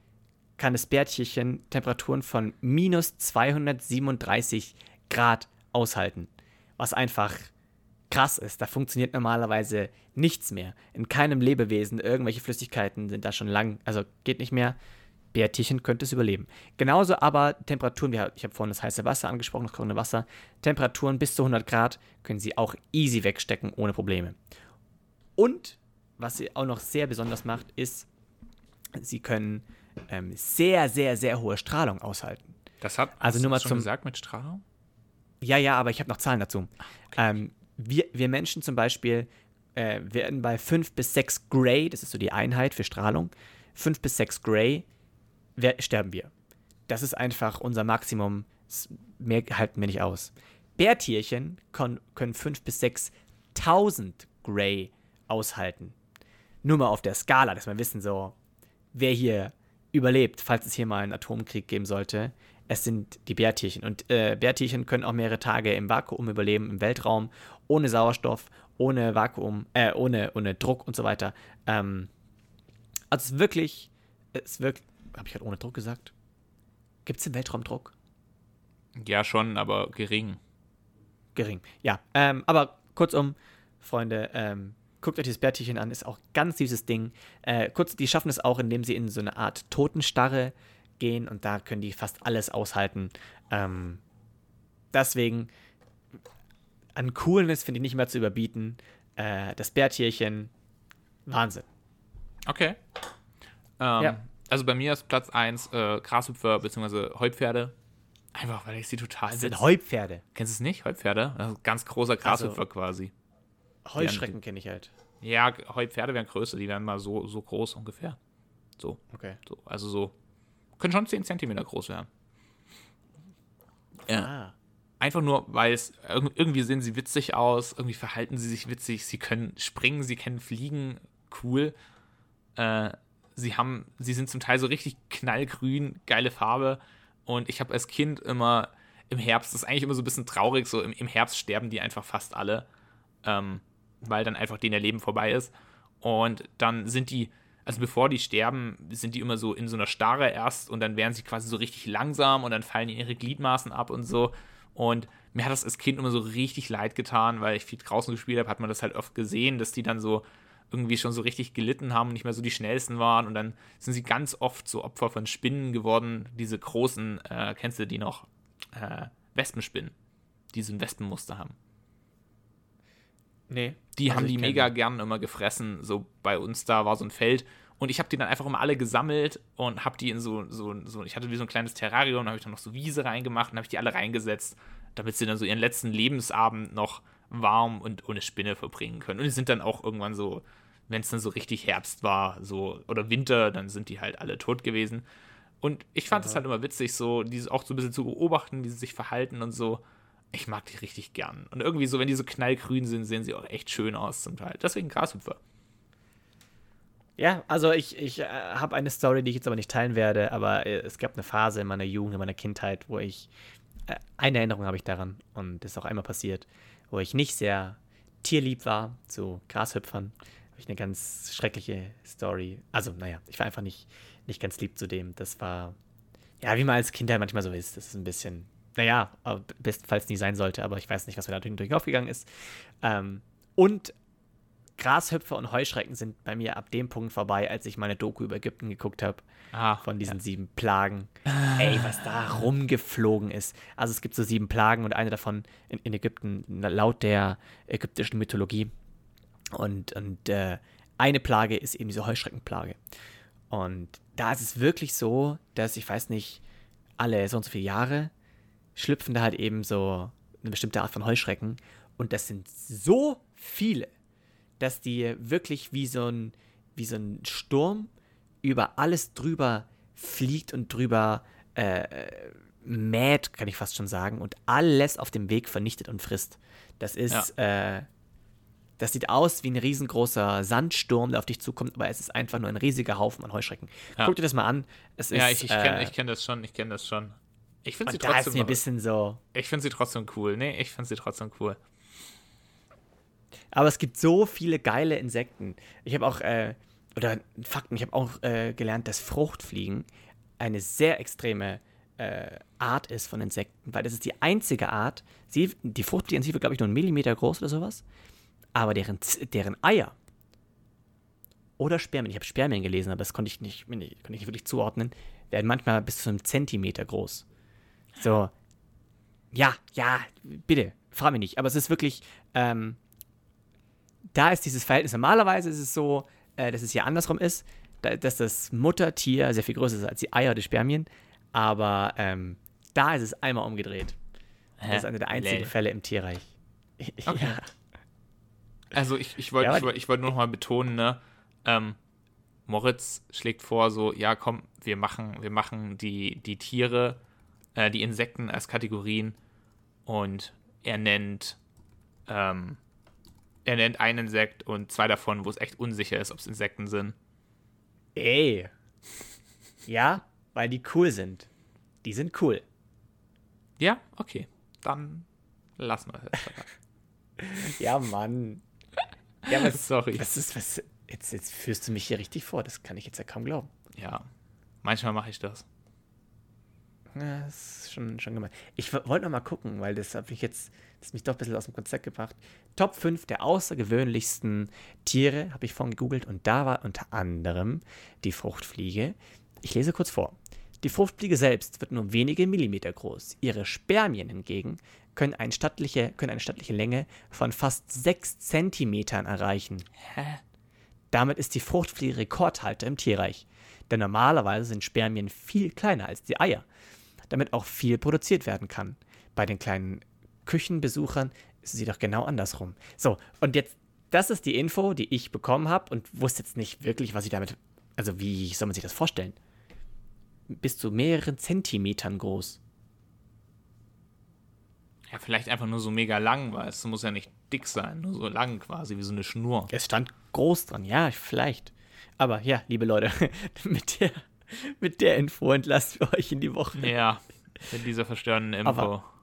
kann das Bärtierchen Temperaturen von minus 237 Grad aushalten. Was einfach krass ist. Da funktioniert normalerweise nichts mehr. In keinem Lebewesen, irgendwelche Flüssigkeiten sind da schon lang, also geht nicht mehr. Bärtierchen könnte es überleben. Genauso aber Temperaturen, ich habe vorhin das heiße Wasser angesprochen, das kochende Wasser, Temperaturen bis zu 100 Grad können sie auch easy wegstecken, ohne Probleme. Und was sie auch noch sehr besonders macht, ist, sie können ähm, sehr, sehr, sehr hohe Strahlung aushalten. Das hat Also nur mal schon zum- gesagt mit Strahlung? Ja, ja, aber ich habe noch Zahlen dazu. Ähm, wir, wir Menschen zum Beispiel äh, werden bei 5 bis 6 Gray, das ist so die Einheit für Strahlung, 5 bis 6 Gray wer, sterben wir. Das ist einfach unser Maximum. Mehr halten wir nicht aus. Bärtierchen können 5 bis 6.000 Gray aushalten. Nur mal auf der Skala, dass wir wissen, so, wer hier überlebt, falls es hier mal einen Atomkrieg geben sollte. Es sind die Bärtierchen. Und äh, Bärtierchen können auch mehrere Tage im Vakuum überleben, im Weltraum, ohne Sauerstoff, ohne Vakuum, äh, ohne, ohne Druck und so weiter. Ähm, also es ist wirklich, es ist wirklich, habe ich gerade ohne Druck gesagt? Gibt es im Weltraum Druck? Ja, schon, aber gering. Gering. Ja, ähm, aber kurzum, Freunde, ähm, guckt euch dieses Bärtierchen an, ist auch ganz süßes Ding. Äh, kurz, die schaffen es auch, indem sie in so eine Art Totenstarre gehen und da können die fast alles aushalten. Ähm, deswegen, an Coolness finde ich nicht mehr zu überbieten. Äh, das Bärtierchen, Wahnsinn. Okay. Ähm, Ja. Also bei mir ist Platz 1 äh, Grashüpfer bzw. Heupferde. Einfach weil ich sie total Das sind Heupferde. Kennst du es nicht? Heupferde? Also ganz großer Grashüpfer quasi. Heuschrecken kenne ich halt. Ja, Heupferde wären größer, die wären mal so, so groß ungefähr. So, Okay. so, also so. Können schon 10 Zentimeter groß werden. Ja. Ah. Einfach nur, weil es irg- irgendwie sehen sie witzig aus, irgendwie verhalten sie sich witzig, sie können springen, sie können fliegen, cool. Äh, sie haben, sie sind zum Teil so richtig knallgrün, geile Farbe. Und ich habe als Kind immer im Herbst, das ist eigentlich immer so ein bisschen traurig, so im, im Herbst sterben die einfach fast alle, ähm, weil dann einfach denen ihr Leben vorbei ist. Und dann sind die, also bevor die sterben, sind die immer so in so einer Starre erst und dann werden sie quasi so richtig langsam und dann fallen ihre Gliedmaßen ab und so. Und mir hat das als Kind immer so richtig leid getan, weil ich viel draußen gespielt habe, hat man das halt oft gesehen, dass die dann so irgendwie schon so richtig gelitten haben und nicht mehr so die schnellsten waren. Und dann sind sie ganz oft so Opfer von Spinnen geworden. Diese großen, äh, kennst du die noch? Äh, Wespenspinnen, die so ein Wespenmuster haben. Nee. Die Also haben die mega gern immer gefressen. So bei uns da war so ein Feld. Und ich habe die dann einfach immer alle gesammelt und habe die in so, so, so, ich hatte wie so ein kleines Terrarium, da habe ich dann noch so Wiese reingemacht und habe ich die alle reingesetzt, damit sie dann so ihren letzten Lebensabend noch warm und ohne Spinne verbringen können. Und die sind dann auch irgendwann so, wenn es dann so richtig Herbst war, so, oder Winter, dann sind die halt alle tot gewesen. Und ich fand es halt immer witzig, so, diese auch so ein bisschen zu beobachten, wie sie sich verhalten und so. Ich mag die richtig gern. Und irgendwie so, wenn die so knallgrün sind, sehen sie auch echt schön aus zum Teil. Deswegen Grashüpfer. Ja, also ich, ich äh, habe eine Story, die ich jetzt aber nicht teilen werde, aber äh, es gab eine Phase in meiner Jugend, in meiner Kindheit, wo ich, äh, eine Erinnerung habe ich daran und das ist auch einmal passiert, wo ich nicht sehr tierlieb war, zu Grashüpfern. Habe ich eine ganz schreckliche Story. Also, naja, ich war einfach nicht, nicht ganz lieb zu dem. Das war, ja, wie man als Kind halt manchmal so ist. Das ist ein bisschen, naja, bestenfalls nie sein sollte, aber ich weiß nicht, was mir da durch aufgegangen ist. Ähm, und Grashüpfer und Heuschrecken sind bei mir ab dem Punkt vorbei, als ich meine Doku über Ägypten geguckt habe. Ah, von diesen ja. sieben Plagen. Ah. Ey, was da rumgeflogen ist. Also es gibt so sieben Plagen und eine davon in, in Ägypten, laut der ägyptischen Mythologie. Und, und äh, eine Plage ist eben diese Heuschreckenplage. Und da ist es wirklich so, dass ich weiß nicht, alle so und so viele Jahre schlüpfen da halt eben so eine bestimmte Art von Heuschrecken. Und das sind so viele dass die wirklich wie so ein, wie so ein Sturm über alles drüber fliegt und drüber äh, mäht, kann ich fast schon sagen, und alles auf dem Weg vernichtet und frisst. Das ist, ja. äh, das sieht aus wie ein riesengroßer Sandsturm, der auf dich zukommt, aber es ist einfach nur ein riesiger Haufen an Heuschrecken. Ja. Guck dir das mal an. Es ja, ist, ich, ich kenne äh, kenn das schon, ich kenne das schon. Ich finde sie trotzdem. Da ein bisschen so. Ich finde sie trotzdem cool. Nee, ich finde sie trotzdem cool. Aber es gibt so viele geile Insekten. Ich habe auch, äh, oder Fakten, ich habe auch äh, gelernt, dass Fruchtfliegen eine sehr extreme äh, Art ist von Insekten, weil das ist die einzige Art, sie, die Fruchtfliege an sich wird, glaube ich, nur einen Millimeter groß oder sowas, aber deren, deren Eier oder Spermien, ich habe Spermien gelesen, aber das konnte ich nicht, konnte ich nicht wirklich zuordnen, werden manchmal bis zu einem Zentimeter groß. So, ja, ja, bitte, frag mich nicht, aber es ist wirklich, ähm, da ist dieses Verhältnis, normalerweise ist es so, äh, dass es hier andersrum ist, da, dass das Muttertier sehr viel größer ist als die Eier oder Spermien, aber ähm, da ist es einmal umgedreht. Hä? Das ist einer der einzigen Lell. Fälle im Tierreich. [LAUGHS] Okay. ja. Also ich, ich wollte ja, ich wollt, ich wollt nur noch mal betonen, ne, ähm, Moritz schlägt vor, so, ja komm, wir machen, wir machen die, die Tiere, äh, die Insekten als Kategorien und er nennt ähm, er nennt ein Insekt und zwei davon, wo es echt unsicher ist, ob es Insekten sind. Ey. Ja, weil die cool sind. Die sind cool. Ja, okay. Dann lassen wir es. ja, Mann. Ja, [LAUGHS] was, Sorry. Was ist, was, jetzt, jetzt führst du mich hier richtig vor. Das kann ich jetzt ja kaum glauben. Ja, manchmal mache ich das. Ja, das ist schon, schon gemein. Ich wollte noch mal gucken, weil das habe ich jetzt, das mich doch ein bisschen aus dem Konzept gebracht. Top 5 der außergewöhnlichsten Tiere habe ich vorhin gegoogelt und da war unter anderem die Fruchtfliege. Ich lese kurz vor. Die Fruchtfliege selbst wird nur wenige Millimeter groß. Ihre Spermien hingegen können eine stattliche, können eine stattliche Länge von fast 6 Zentimetern erreichen. Hä? Damit ist die Fruchtfliege Rekordhalter im Tierreich. Denn normalerweise sind Spermien viel kleiner als die Eier damit auch viel produziert werden kann. Bei den kleinen Küchenbesuchern ist es jedoch genau andersrum. So, und jetzt, das ist die Info, die ich bekommen habe und wusste jetzt nicht wirklich, was ich damit, also wie soll man sich das vorstellen? Bis zu mehreren Zentimetern groß. Ja, vielleicht einfach nur so mega lang, weil es muss ja nicht dick sein, nur so lang quasi, wie so eine Schnur. Es stand groß dran, ja, vielleicht. Aber ja, liebe Leute, [LAUGHS] mit der [LAUGHS] Mit der Info entlasst wir euch in die Woche. Ja, mit dieser verstörenden Info. Aber,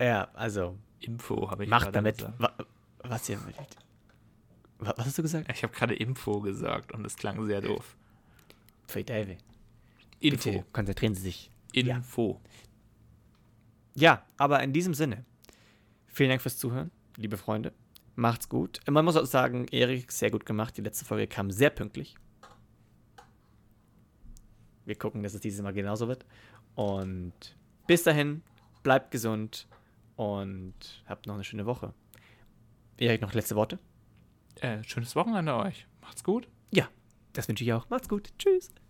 ja, also. Info habe ich Macht damit. Gesagt. Wa was ihr. Was hast du gesagt? Ich habe gerade Info gesagt und es klang sehr doof. David. Info. Bitte konzentrieren Sie sich. Info. Ja. ja, aber in diesem Sinne. Vielen Dank fürs Zuhören, liebe Freunde. Macht's gut. Man muss auch sagen, Erik, sehr gut gemacht. Die letzte Folge kam sehr pünktlich. Wir gucken, dass es dieses Mal genauso wird. Und bis dahin, bleibt gesund und habt noch eine schöne Woche. Erik, noch letzte Worte? Äh, schönes Wochenende euch. Macht's gut. Ja, das wünsche ich auch. Macht's gut. Tschüss.